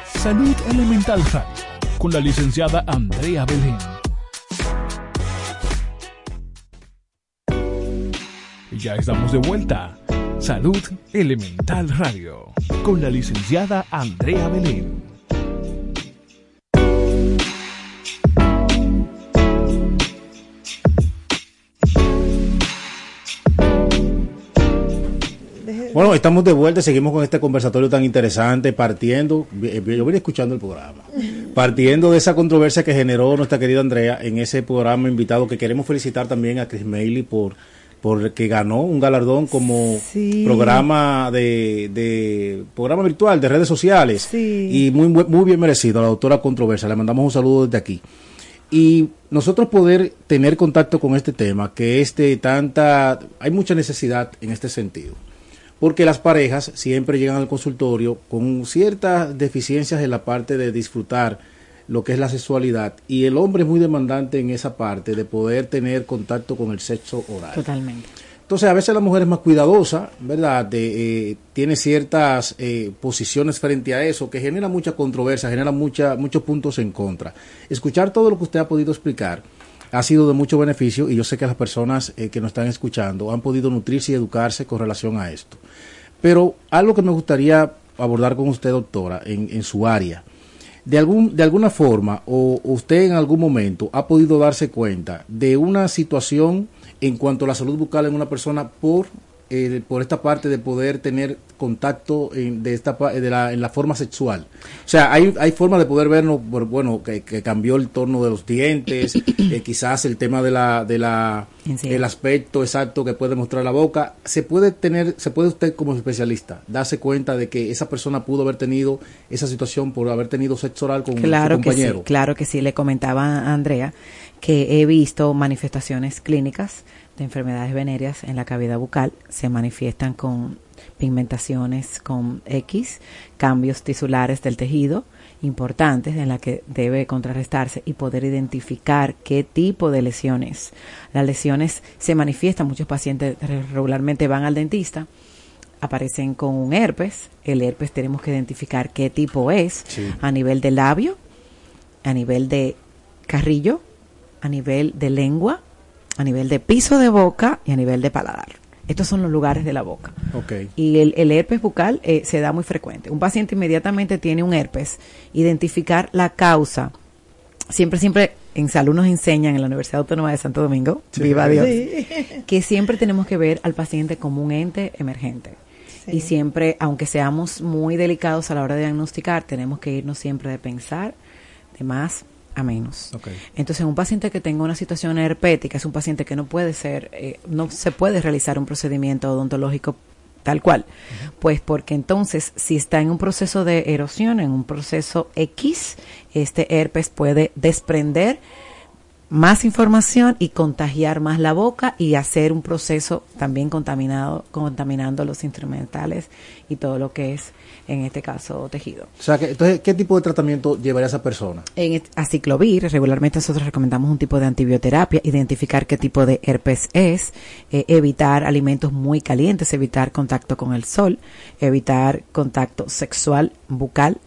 Salud Elemental Radio, con la licenciada Andrea Belén. Ya estamos de vuelta. Salud Elemental Radio, con la licenciada Andrea Belén. Bueno, estamos de vuelta, seguimos con este conversatorio tan interesante, partiendo, eh, yo vine escuchando el programa, partiendo de esa controversia que generó nuestra querida Andrea en ese programa invitado, que queremos felicitar también a Chris Mailey por porque ganó un galardón como programa de, programa virtual de redes sociales y muy muy bien merecido a la doctora Controversia. Le mandamos un saludo desde aquí. Y nosotros poder tener contacto con este tema, que este tanta, hay mucha necesidad en este sentido, porque las parejas siempre llegan al consultorio con ciertas deficiencias en la parte de disfrutar lo que es la sexualidad y el hombre es muy demandante en esa parte de poder tener contacto con el sexo oral. Totalmente. Entonces a veces la mujer es más cuidadosa, ¿verdad? De, eh, tiene ciertas eh, posiciones frente a eso que genera mucha controversia, genera mucha, muchos puntos en contra. Escuchar todo lo que usted ha podido explicar ha sido de mucho beneficio y yo sé que las personas eh, que nos están escuchando han podido nutrirse y educarse con relación a esto. Pero algo que me gustaría abordar con usted, doctora, en, en su área, de, algún, de alguna forma o usted en algún momento ha podido darse cuenta de una situación en cuanto a la salud bucal en una persona por eh, por esta parte de poder tener contacto en, de esta de la, en la forma sexual. O sea, hay, hay forma de poder vernos, bueno, que, cambió el tono de los dientes, eh, quizás el tema de la, de la, el aspecto exacto que puede mostrar la boca. Se puede tener, se puede usted como especialista darse cuenta de que esa persona pudo haber tenido esa situación por haber tenido sexo oral con claro un compañero. Que sí, claro que sí, le comentaba a Andrea que he visto manifestaciones clínicas de enfermedades venéreas en la cavidad bucal se manifiestan con pigmentaciones con X, cambios tisulares del tejido importantes en la que debe contrarrestarse y poder identificar qué tipo de lesiones. Las lesiones se manifiestan, muchos pacientes regularmente van al dentista, aparecen con un herpes, el herpes tenemos que identificar qué tipo es a nivel de labio, a nivel de carrillo, a nivel de lengua, a nivel de piso de boca y a nivel de paladar. Estos son los lugares de la boca. Y el, herpes bucal eh, se da muy frecuente. Un paciente inmediatamente tiene un herpes. Identificar la causa. Siempre, siempre en salud nos enseñan en la Universidad Autónoma de Santo Domingo, viva Dios, que siempre tenemos que ver al paciente como un ente emergente. Y siempre, aunque seamos muy delicados a la hora de diagnosticar, tenemos que irnos siempre de pensar de más a menos. Entonces, un paciente que tenga una situación herpética es un paciente que no puede ser, eh, no se puede realizar un procedimiento odontológico tal cual. Pues porque entonces, si está en un proceso de erosión, en un proceso X, este herpes puede desprender más información y contagiar más la boca y hacer un proceso también contaminado, contaminando los instrumentales y todo lo que es en este caso tejido. O sea, que, entonces, ¿qué tipo de tratamiento llevaría esa persona? En aciclovir, regularmente nosotros recomendamos un tipo de antibioterapia, identificar qué tipo de herpes es, eh, evitar alimentos muy calientes, evitar contacto con el sol, evitar contacto sexual, bucal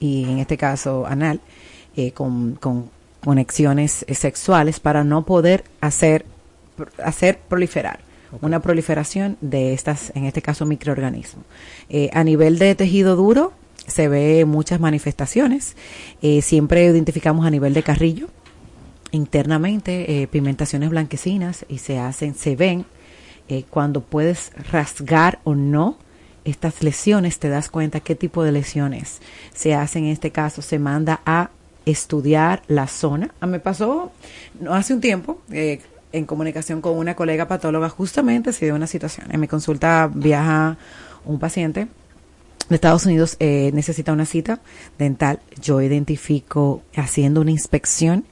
y en este caso anal, eh, con, conexiones sexuales para no poder hacer, hacer proliferar una proliferación de estas, en este caso, microorganismos. Eh, a nivel de tejido duro, se ve muchas manifestaciones. Eh, siempre identificamos a nivel de carrillo, internamente, eh, pigmentaciones blanquecinas y se hacen, se ven cuando puedes rasgar o no estas lesiones, te das cuenta qué tipo de lesiones se hacen. En este caso, se manda a estudiar la zona. Ah, me pasó no hace un tiempo, eh, en comunicación con una colega patóloga, justamente se dio una situación. En mi consulta viaja un paciente de Estados Unidos, eh, necesita una cita dental. Yo identifico haciendo una inspección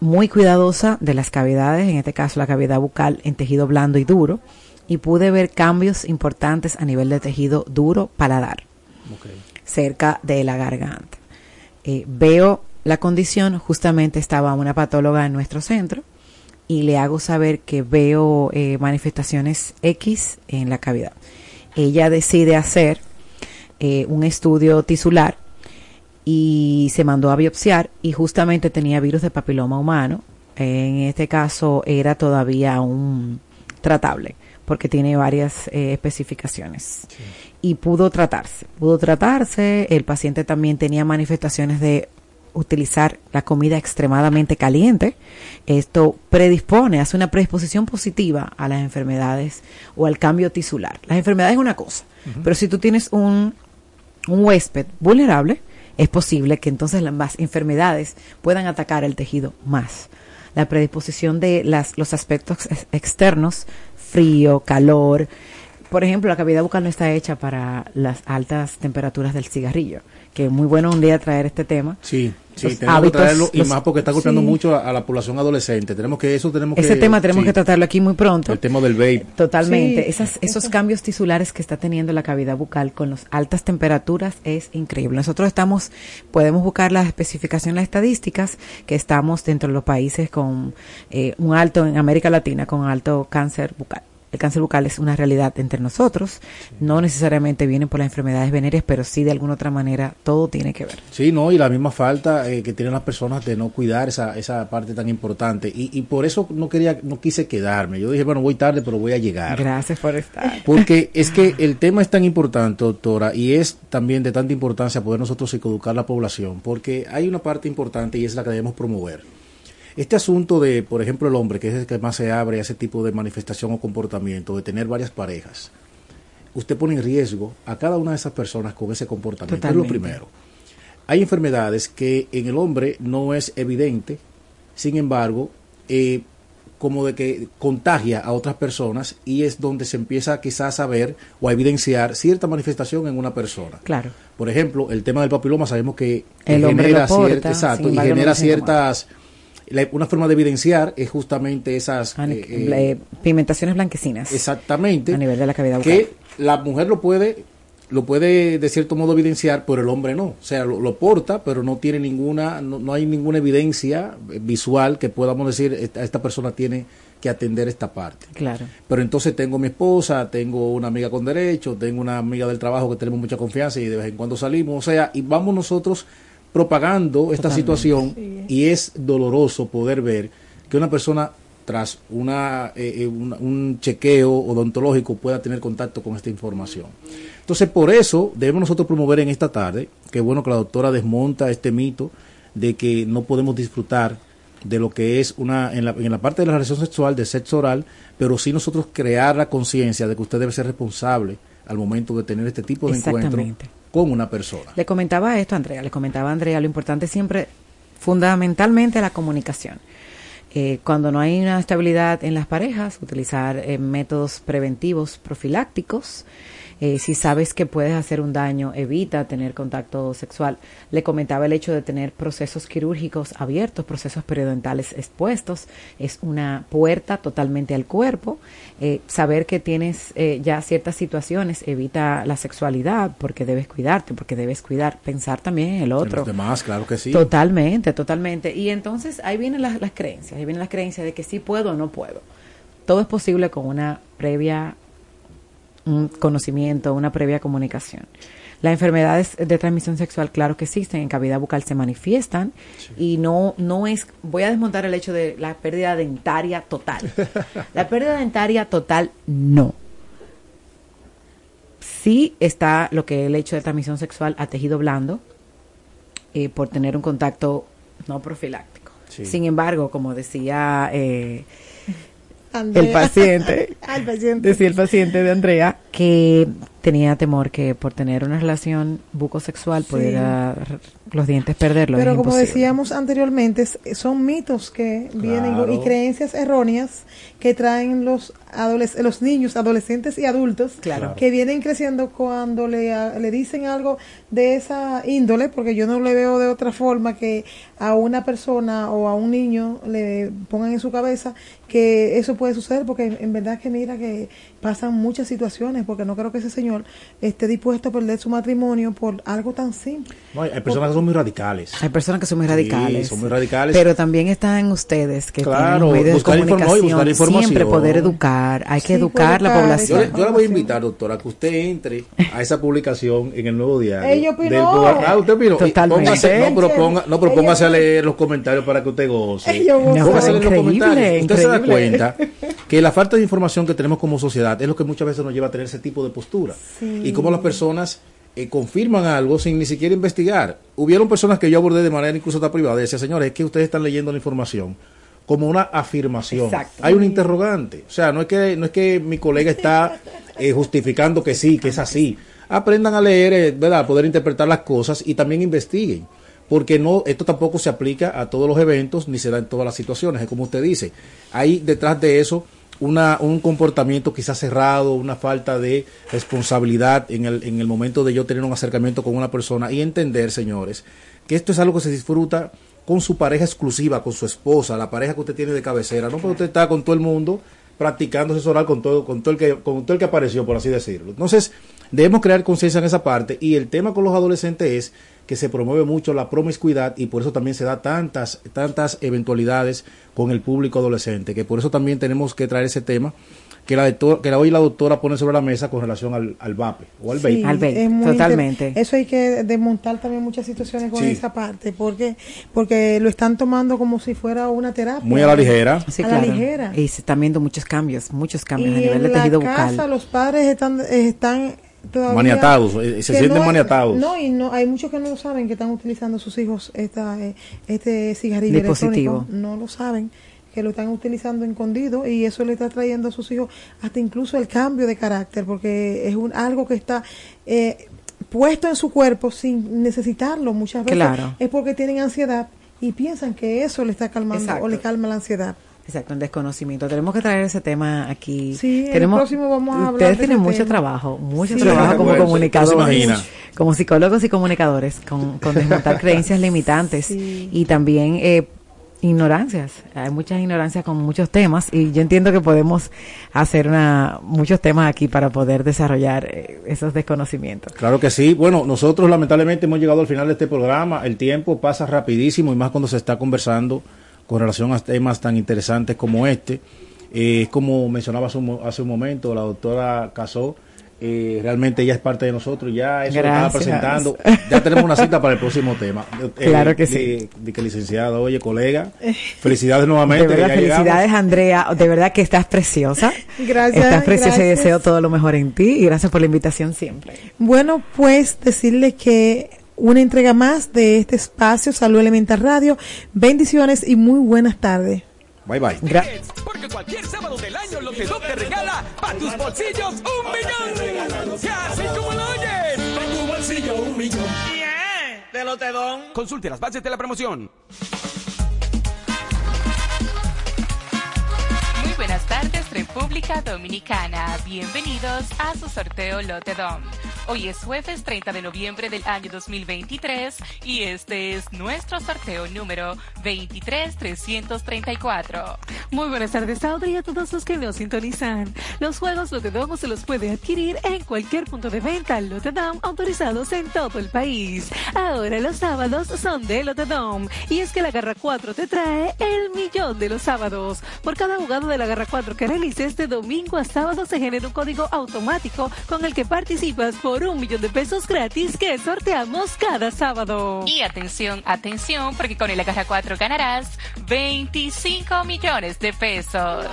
muy cuidadosa de las cavidades, en este caso la cavidad bucal en tejido blando y duro, y pude ver cambios importantes a nivel de tejido duro paladar, cerca de la garganta. Eh, veo la condición, justamente estaba una patóloga en nuestro centro, y le hago saber que veo eh, manifestaciones X en la cavidad. Ella decide hacer eh, un estudio tisular y se mandó a biopsiar y justamente tenía virus de papiloma humano. En este caso era todavía un tratable porque tiene varias eh, especificaciones. Y pudo tratarse, pudo tratarse, el paciente también tenía manifestaciones de utilizar la comida extremadamente caliente. Esto predispone, hace una predisposición positiva a las enfermedades o al cambio tisular. Las enfermedades es una cosa, pero si tú tienes un, un huésped vulnerable, es posible que entonces las enfermedades puedan atacar el tejido más. La predisposición de las, los aspectos externos, frío, calor, por ejemplo, la cavidad bucal no está hecha para las altas temperaturas del cigarrillo, que es muy bueno un día traer este tema. Sí, sí, tenemos que traerlo y más porque está golpeando mucho a, la población adolescente. Tenemos que eso tenemos Ese tema tenemos que tratarlo aquí muy pronto. El tema del vape. Totalmente. Esas, esos cambios tisulares que está teniendo la cavidad bucal con las altas temperaturas es increíble. Nosotros estamos, podemos buscar las especificaciones, las estadísticas, que estamos dentro de los países con eh, un alto, en América Latina, con alto cáncer bucal el cáncer bucal es una realidad entre nosotros. No necesariamente vienen por las enfermedades venéreas, pero sí de alguna otra manera todo tiene que ver. Sí, no, y la misma falta eh, que tienen las personas de no cuidar esa, esa parte tan importante. Y, y por eso no quería, no quise quedarme. Yo dije, bueno, voy tarde, pero voy a llegar. Gracias por estar. Porque es que el tema es tan importante, doctora, y es también de tanta importancia poder nosotros psicoeducar a la población, porque hay una parte importante y es la que debemos promover este asunto de, por ejemplo, el hombre, que es el que más se abre a ese tipo de manifestación o comportamiento, de tener varias parejas, usted pone en riesgo a cada una de esas personas con ese comportamiento. Es lo primero. Hay enfermedades que en el hombre no es evidente, sin embargo, eh, como de que contagia a otras personas y es donde se empieza quizás a ver o a evidenciar cierta manifestación en una persona. Claro. Por ejemplo, el tema del papiloma sabemos que el genera, exacto, y genera ciertas una forma de evidenciar es justamente esas ah, eh, eh, pigmentaciones blanquecinas. Exactamente. A nivel de la cavidad bucal. Que la mujer lo puede lo puede de cierto modo evidenciar, pero el hombre no. O sea, lo, porta, pero no tiene ninguna, no, hay ninguna evidencia visual que podamos decir, esta, esta, persona tiene que atender esta parte. Claro. Pero entonces tengo mi esposa, tengo una amiga con derecho, tengo una amiga del trabajo que tenemos mucha confianza y de vez en cuando salimos. O sea, y vamos nosotros propagando esta situación y es doloroso poder ver que una persona tras una, eh, eh, un chequeo odontológico pueda tener contacto con esta información. Entonces, por eso debemos nosotros promover en esta tarde, que bueno que la doctora desmonta este mito de que no podemos disfrutar de lo que es una, en la, en la parte de la relación sexual, de sexo oral, pero sí nosotros crear la conciencia de que usted debe ser responsable al momento de tener este tipo de encuentro con una persona. Le comentaba esto, Andrea, le comentaba Andrea, lo importante siempre, fundamentalmente, la comunicación. Eh, cuando no hay una estabilidad en las parejas, utilizar eh, métodos preventivos profilácticos, eh, si sabes que puedes hacer un daño, evita tener contacto sexual. Le comentaba el hecho de tener procesos quirúrgicos abiertos, procesos periodontales expuestos, es una puerta totalmente al cuerpo. Eh, saber que tienes eh, ya ciertas situaciones evita la sexualidad porque debes cuidarte, porque debes cuidar, pensar también en el otro. los demás, claro que sí. Totalmente, totalmente. Y entonces ahí vienen las, las creencias, ahí vienen las creencias de que sí puedo o no puedo. Todo es posible con una previa un conocimiento, una previa comunicación. Las enfermedades de transmisión sexual, claro que existen, en cavidad bucal se manifiestan y no, no es, voy a desmontar el hecho de la pérdida dentaria total. la pérdida dentaria total, no. Sí está lo que el hecho de transmisión sexual a tejido blando eh, por tener un contacto no profiláctico. Sin embargo, como decía eh, el paciente, el paciente. Decía el paciente de Andrea que tenía temor que por tener una relación bucosexual pudiera los dientes perderlo. Pero como decíamos anteriormente, son mitos que vienen y creencias erróneas que traen los los niños, adolescentes y adultos que vienen creciendo cuando le, le dicen algo de esa índole, porque yo no le veo de otra forma que a una persona o a un niño le pongan en su cabeza que eso puede suceder, porque en verdad que mira que pasan muchas situaciones, porque no creo que ese señor esté dispuesto a perder su matrimonio por algo tan simple. hay personas que son muy radicales. Hay personas que son muy radicales. son muy radicales. Pero también están ustedes que claro, tienen medios de comunicación, siempre poder educar, hay que educar la población. Yo, la voy a invitar, doctora, a que usted entre a esa publicación en el Nuevo Diario. Ella opinó. Ah, usted opinó. Totalmente. no, pero, ponga, no, pero póngase a leer los comentarios para que usted goce. póngase a leer los comentarios. Usted se da cuenta que la falta de información que tenemos como sociedad es lo que muchas veces nos lleva a tener ese tipo de postura. Y cómo las personas eh, confirman algo sin ni siquiera investigar. Hubieron personas que yo abordé de manera incluso hasta privada y decía, señores, es que ustedes están leyendo la información como una afirmación. Hay un interrogante. O sea, no es que, no es que mi colega está eh, justificando que sí, que es así. Aprendan a leer, eh, ¿verdad? A poder interpretar las cosas y también investiguen. Porque no, esto tampoco se aplica a todos los eventos ni se da en todas las situaciones. Es como usted dice. Hay detrás de eso una, un comportamiento quizás cerrado, una falta de responsabilidad en el, en el momento de yo tener un acercamiento con una persona y entender, señores, que esto es algo que se disfruta con su pareja exclusiva, con su esposa, la pareja que usted tiene de cabecera, no porque usted está con todo el mundo practicando asesorar con todo, con todo el que, con todo el que apareció, por así decirlo. Entonces, debemos crear conciencia en esa parte, y el tema con los adolescentes es que se promueve mucho la promiscuidad y por eso también se da tantas, tantas eventualidades con el público adolescente, que por eso también tenemos que traer ese tema que la, que hoy la doctora pone sobre la mesa con relación al, al VAPE o al vape. al vape, totalmente. Eso hay que desmontar también muchas situaciones con esa parte, porque porque lo están tomando como si fuera una terapia. Muy a la ligera. Sí, a la ligera. Y se están viendo muchos cambios, muchos cambios a nivel de tejido bucal. En casa los padres están están Todavía maniatados, eh, se sienten maniatados. No, y no hay muchos que no lo saben que están utilizando sus hijos esta, eh, este cigarrillo electrónico. No lo saben que lo están utilizando escondido y eso le está trayendo a sus hijos hasta incluso el cambio de carácter porque es un, algo que está eh, puesto en su cuerpo sin necesitarlo muchas veces es porque tienen ansiedad y piensan que eso le está calmando o le calma la ansiedad. Exacto, el desconocimiento. Tenemos que traer ese tema aquí. Sí, Tenemos, el próximo vamos a hablar Ustedes tienen mucho trabajo, mucho trabajo como comunicadores, como psicólogos y comunicadores, con, con desmontar creencias limitantes y también eh, ignorancias. Hay muchas ignorancias con muchos temas y yo entiendo que podemos hacer una, muchos temas aquí para poder desarrollar eh, esos desconocimientos. Claro que sí. Bueno, nosotros lamentablemente hemos llegado al final de este programa. El tiempo pasa rapidísimo y más cuando se está conversando con relación a temas tan interesantes como este. Eh, es como mencionaba hace un, hace un momento la doctora Casó eh, realmente ella es parte de nosotros, ya eso estaba presentando, ya tenemos una cita para el próximo tema. Eh, claro que sí. De, que licenciado, oye colega, felicidades nuevamente. De verdad, felicidades Andrea, de verdad que estás preciosa. Gracias. Estás preciosa y deseo todo lo mejor en ti y gracias por la invitación siempre. Bueno, pues decirle que una entrega más de este espacio, Salud Elemental Radio, bendiciones y muy buenas tardes. Bye bye. Porque cualquier sábado del año Lotedom te regala para tus bolsillos un millón. Así como lo oyes. Para tu bolsillo un millón. Yeah, de Lotedom. Consulte las bases de la promoción. Muy buenas tardes, República Dominicana. Bienvenidos a su sorteo Lotedom. Hoy es jueves 30 de noviembre del año 2023 y este es nuestro sorteo número 23334. Muy buenas tardes, Audrey, a todos los que nos sintonizan. Los juegos Lotedom se los puede adquirir en cualquier punto de venta Lotedom autorizados en todo el país. Ahora los sábados son de Lotedom y es que la Garra 4 te trae el millón de los sábados. Por cada jugada de la Garra 4 que realices de domingo a sábado se genera un código automático con el que participas por un millón de pesos gratis que sorteamos cada sábado. Y atención, atención, porque con el Caja 4 ganarás 25 millones de pesos.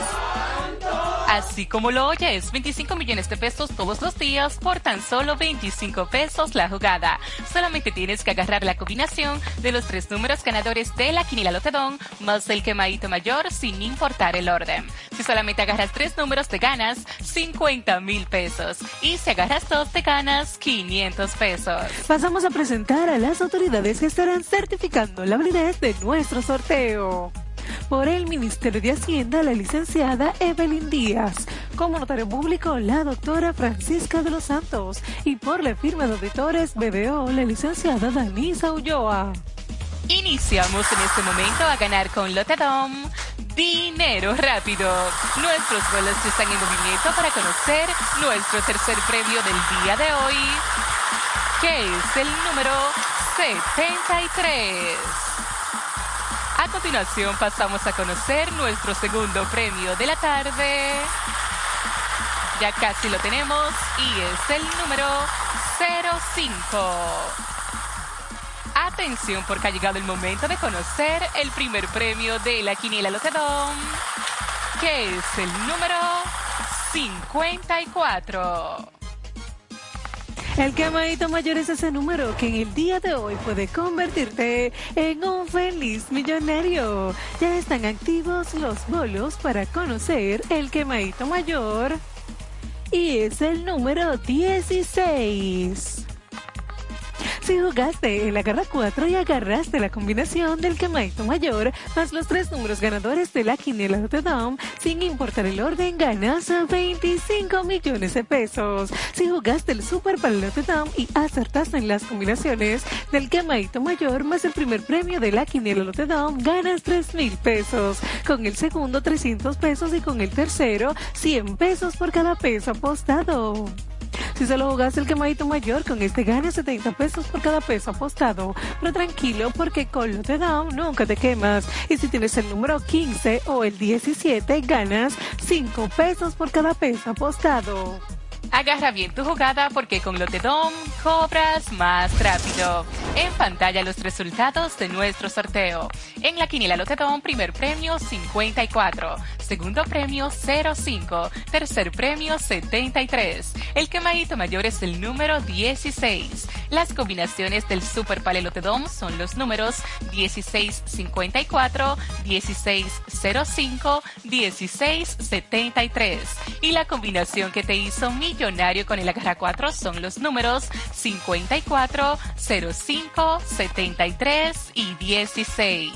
Así como lo oyes, 25 millones de pesos todos los días por tan solo 25 pesos la jugada. Solamente tienes que agarrar la combinación de los tres números ganadores de la quinila Lotedón más el quemadito mayor sin importar el orden. Si solamente agarras tres números te ganas 50 mil pesos. Y si agarras dos te ganas 500 pesos. Pasamos a presentar a las autoridades que estarán certificando la validez de nuestro sorteo por el Ministerio de Hacienda la licenciada Evelyn Díaz, como notario público la doctora Francisca de los Santos y por la firma de auditores BBO la licenciada Danisa Ulloa. Iniciamos en este momento a ganar con Lotedom dinero rápido. Nuestros vuelos están en movimiento para conocer nuestro tercer premio del día de hoy, que es el número 73. A continuación pasamos a conocer nuestro segundo premio de la tarde. Ya casi lo tenemos y es el número 05. Atención porque ha llegado el momento de conocer el primer premio de la Quiniela Lotedom, que es el número 54. El quemadito mayor es ese número que en el día de hoy puede convertirte en un feliz millonario. Ya están activos los bolos para conocer el quemadito mayor. Y es el número 16. Si jugaste en la garra 4 y agarraste la combinación del quemadito mayor más los tres números ganadores de la quiniela de Dom, sin importar el orden, ganas 25 millones de pesos. Si jugaste el Super Palote Dom y acertaste en las combinaciones del quemadito mayor más el primer premio de la quiniela Lote Dom, ganas 3 mil pesos. Con el segundo 300 pesos y con el tercero 100 pesos por cada peso apostado. Si solo jugaste el quemadito mayor, con este ganas 70 pesos por cada peso apostado. Pero tranquilo, porque con lo te da nunca te quemas. Y si tienes el número 15 o el 17, ganas 5 pesos por cada peso apostado. Agarra bien tu jugada porque con Lotedom cobras más rápido. En pantalla los resultados de nuestro sorteo. En la quiniela Lotedom, primer premio 54, segundo premio 05, tercer premio 73. El quemadito mayor es el número 16. Las combinaciones del Super Pale Lotedom son los números 1654, 1605, 1673. Y la combinación que te hizo mi millonario con el agarra 4 son los números 54, 05, 73 y 16.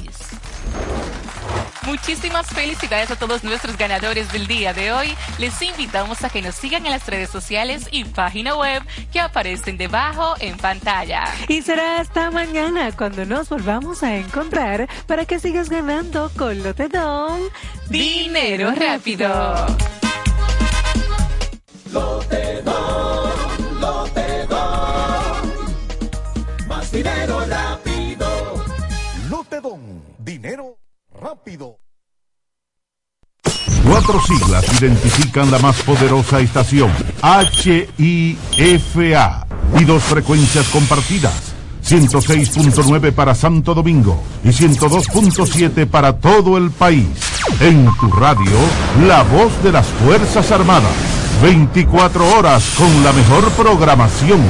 Muchísimas felicidades a todos nuestros ganadores del día de hoy. Les invitamos a que nos sigan en las redes sociales y página web que aparecen debajo en pantalla. Y será hasta mañana cuando nos volvamos a encontrar para que sigas ganando con Lotedón. Dinero rápido. Lotedón, Lotedón, más dinero rápido. Lotedón, dinero rápido. Cuatro siglas identifican la más poderosa estación, HIFA, y dos frecuencias compartidas. 106.9 para Santo Domingo y 102.7 para todo el país. En tu radio, la voz de las Fuerzas Armadas. 24 horas con la mejor programación.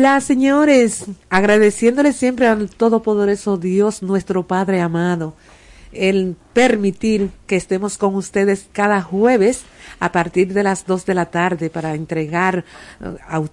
Hola, señores, agradeciéndole siempre al Todopoderoso Dios, nuestro Padre amado, el permitir que estemos con ustedes cada jueves a partir de las 2 de la tarde para entregar uh,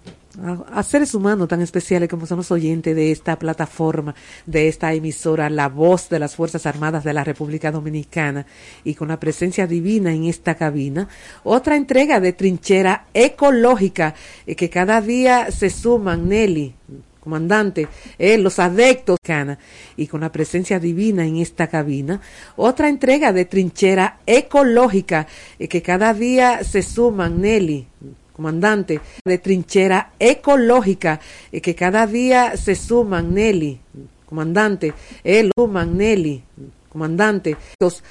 a, seres humanos tan especiales como son los oyentes de esta plataforma, de esta emisora, la voz de las Fuerzas Armadas de la República Dominicana y con la presencia divina en esta cabina, otra entrega de trinchera ecológica eh, que cada día se suman, Nelly, comandante, eh, los adeptos Cana, y con la presencia divina en esta cabina, otra entrega de trinchera ecológica eh, que cada día se suman, Nelly, comandante, de trinchera ecológica, eh, que cada día se suman, Nelly, comandante, el Nelly, comandante, los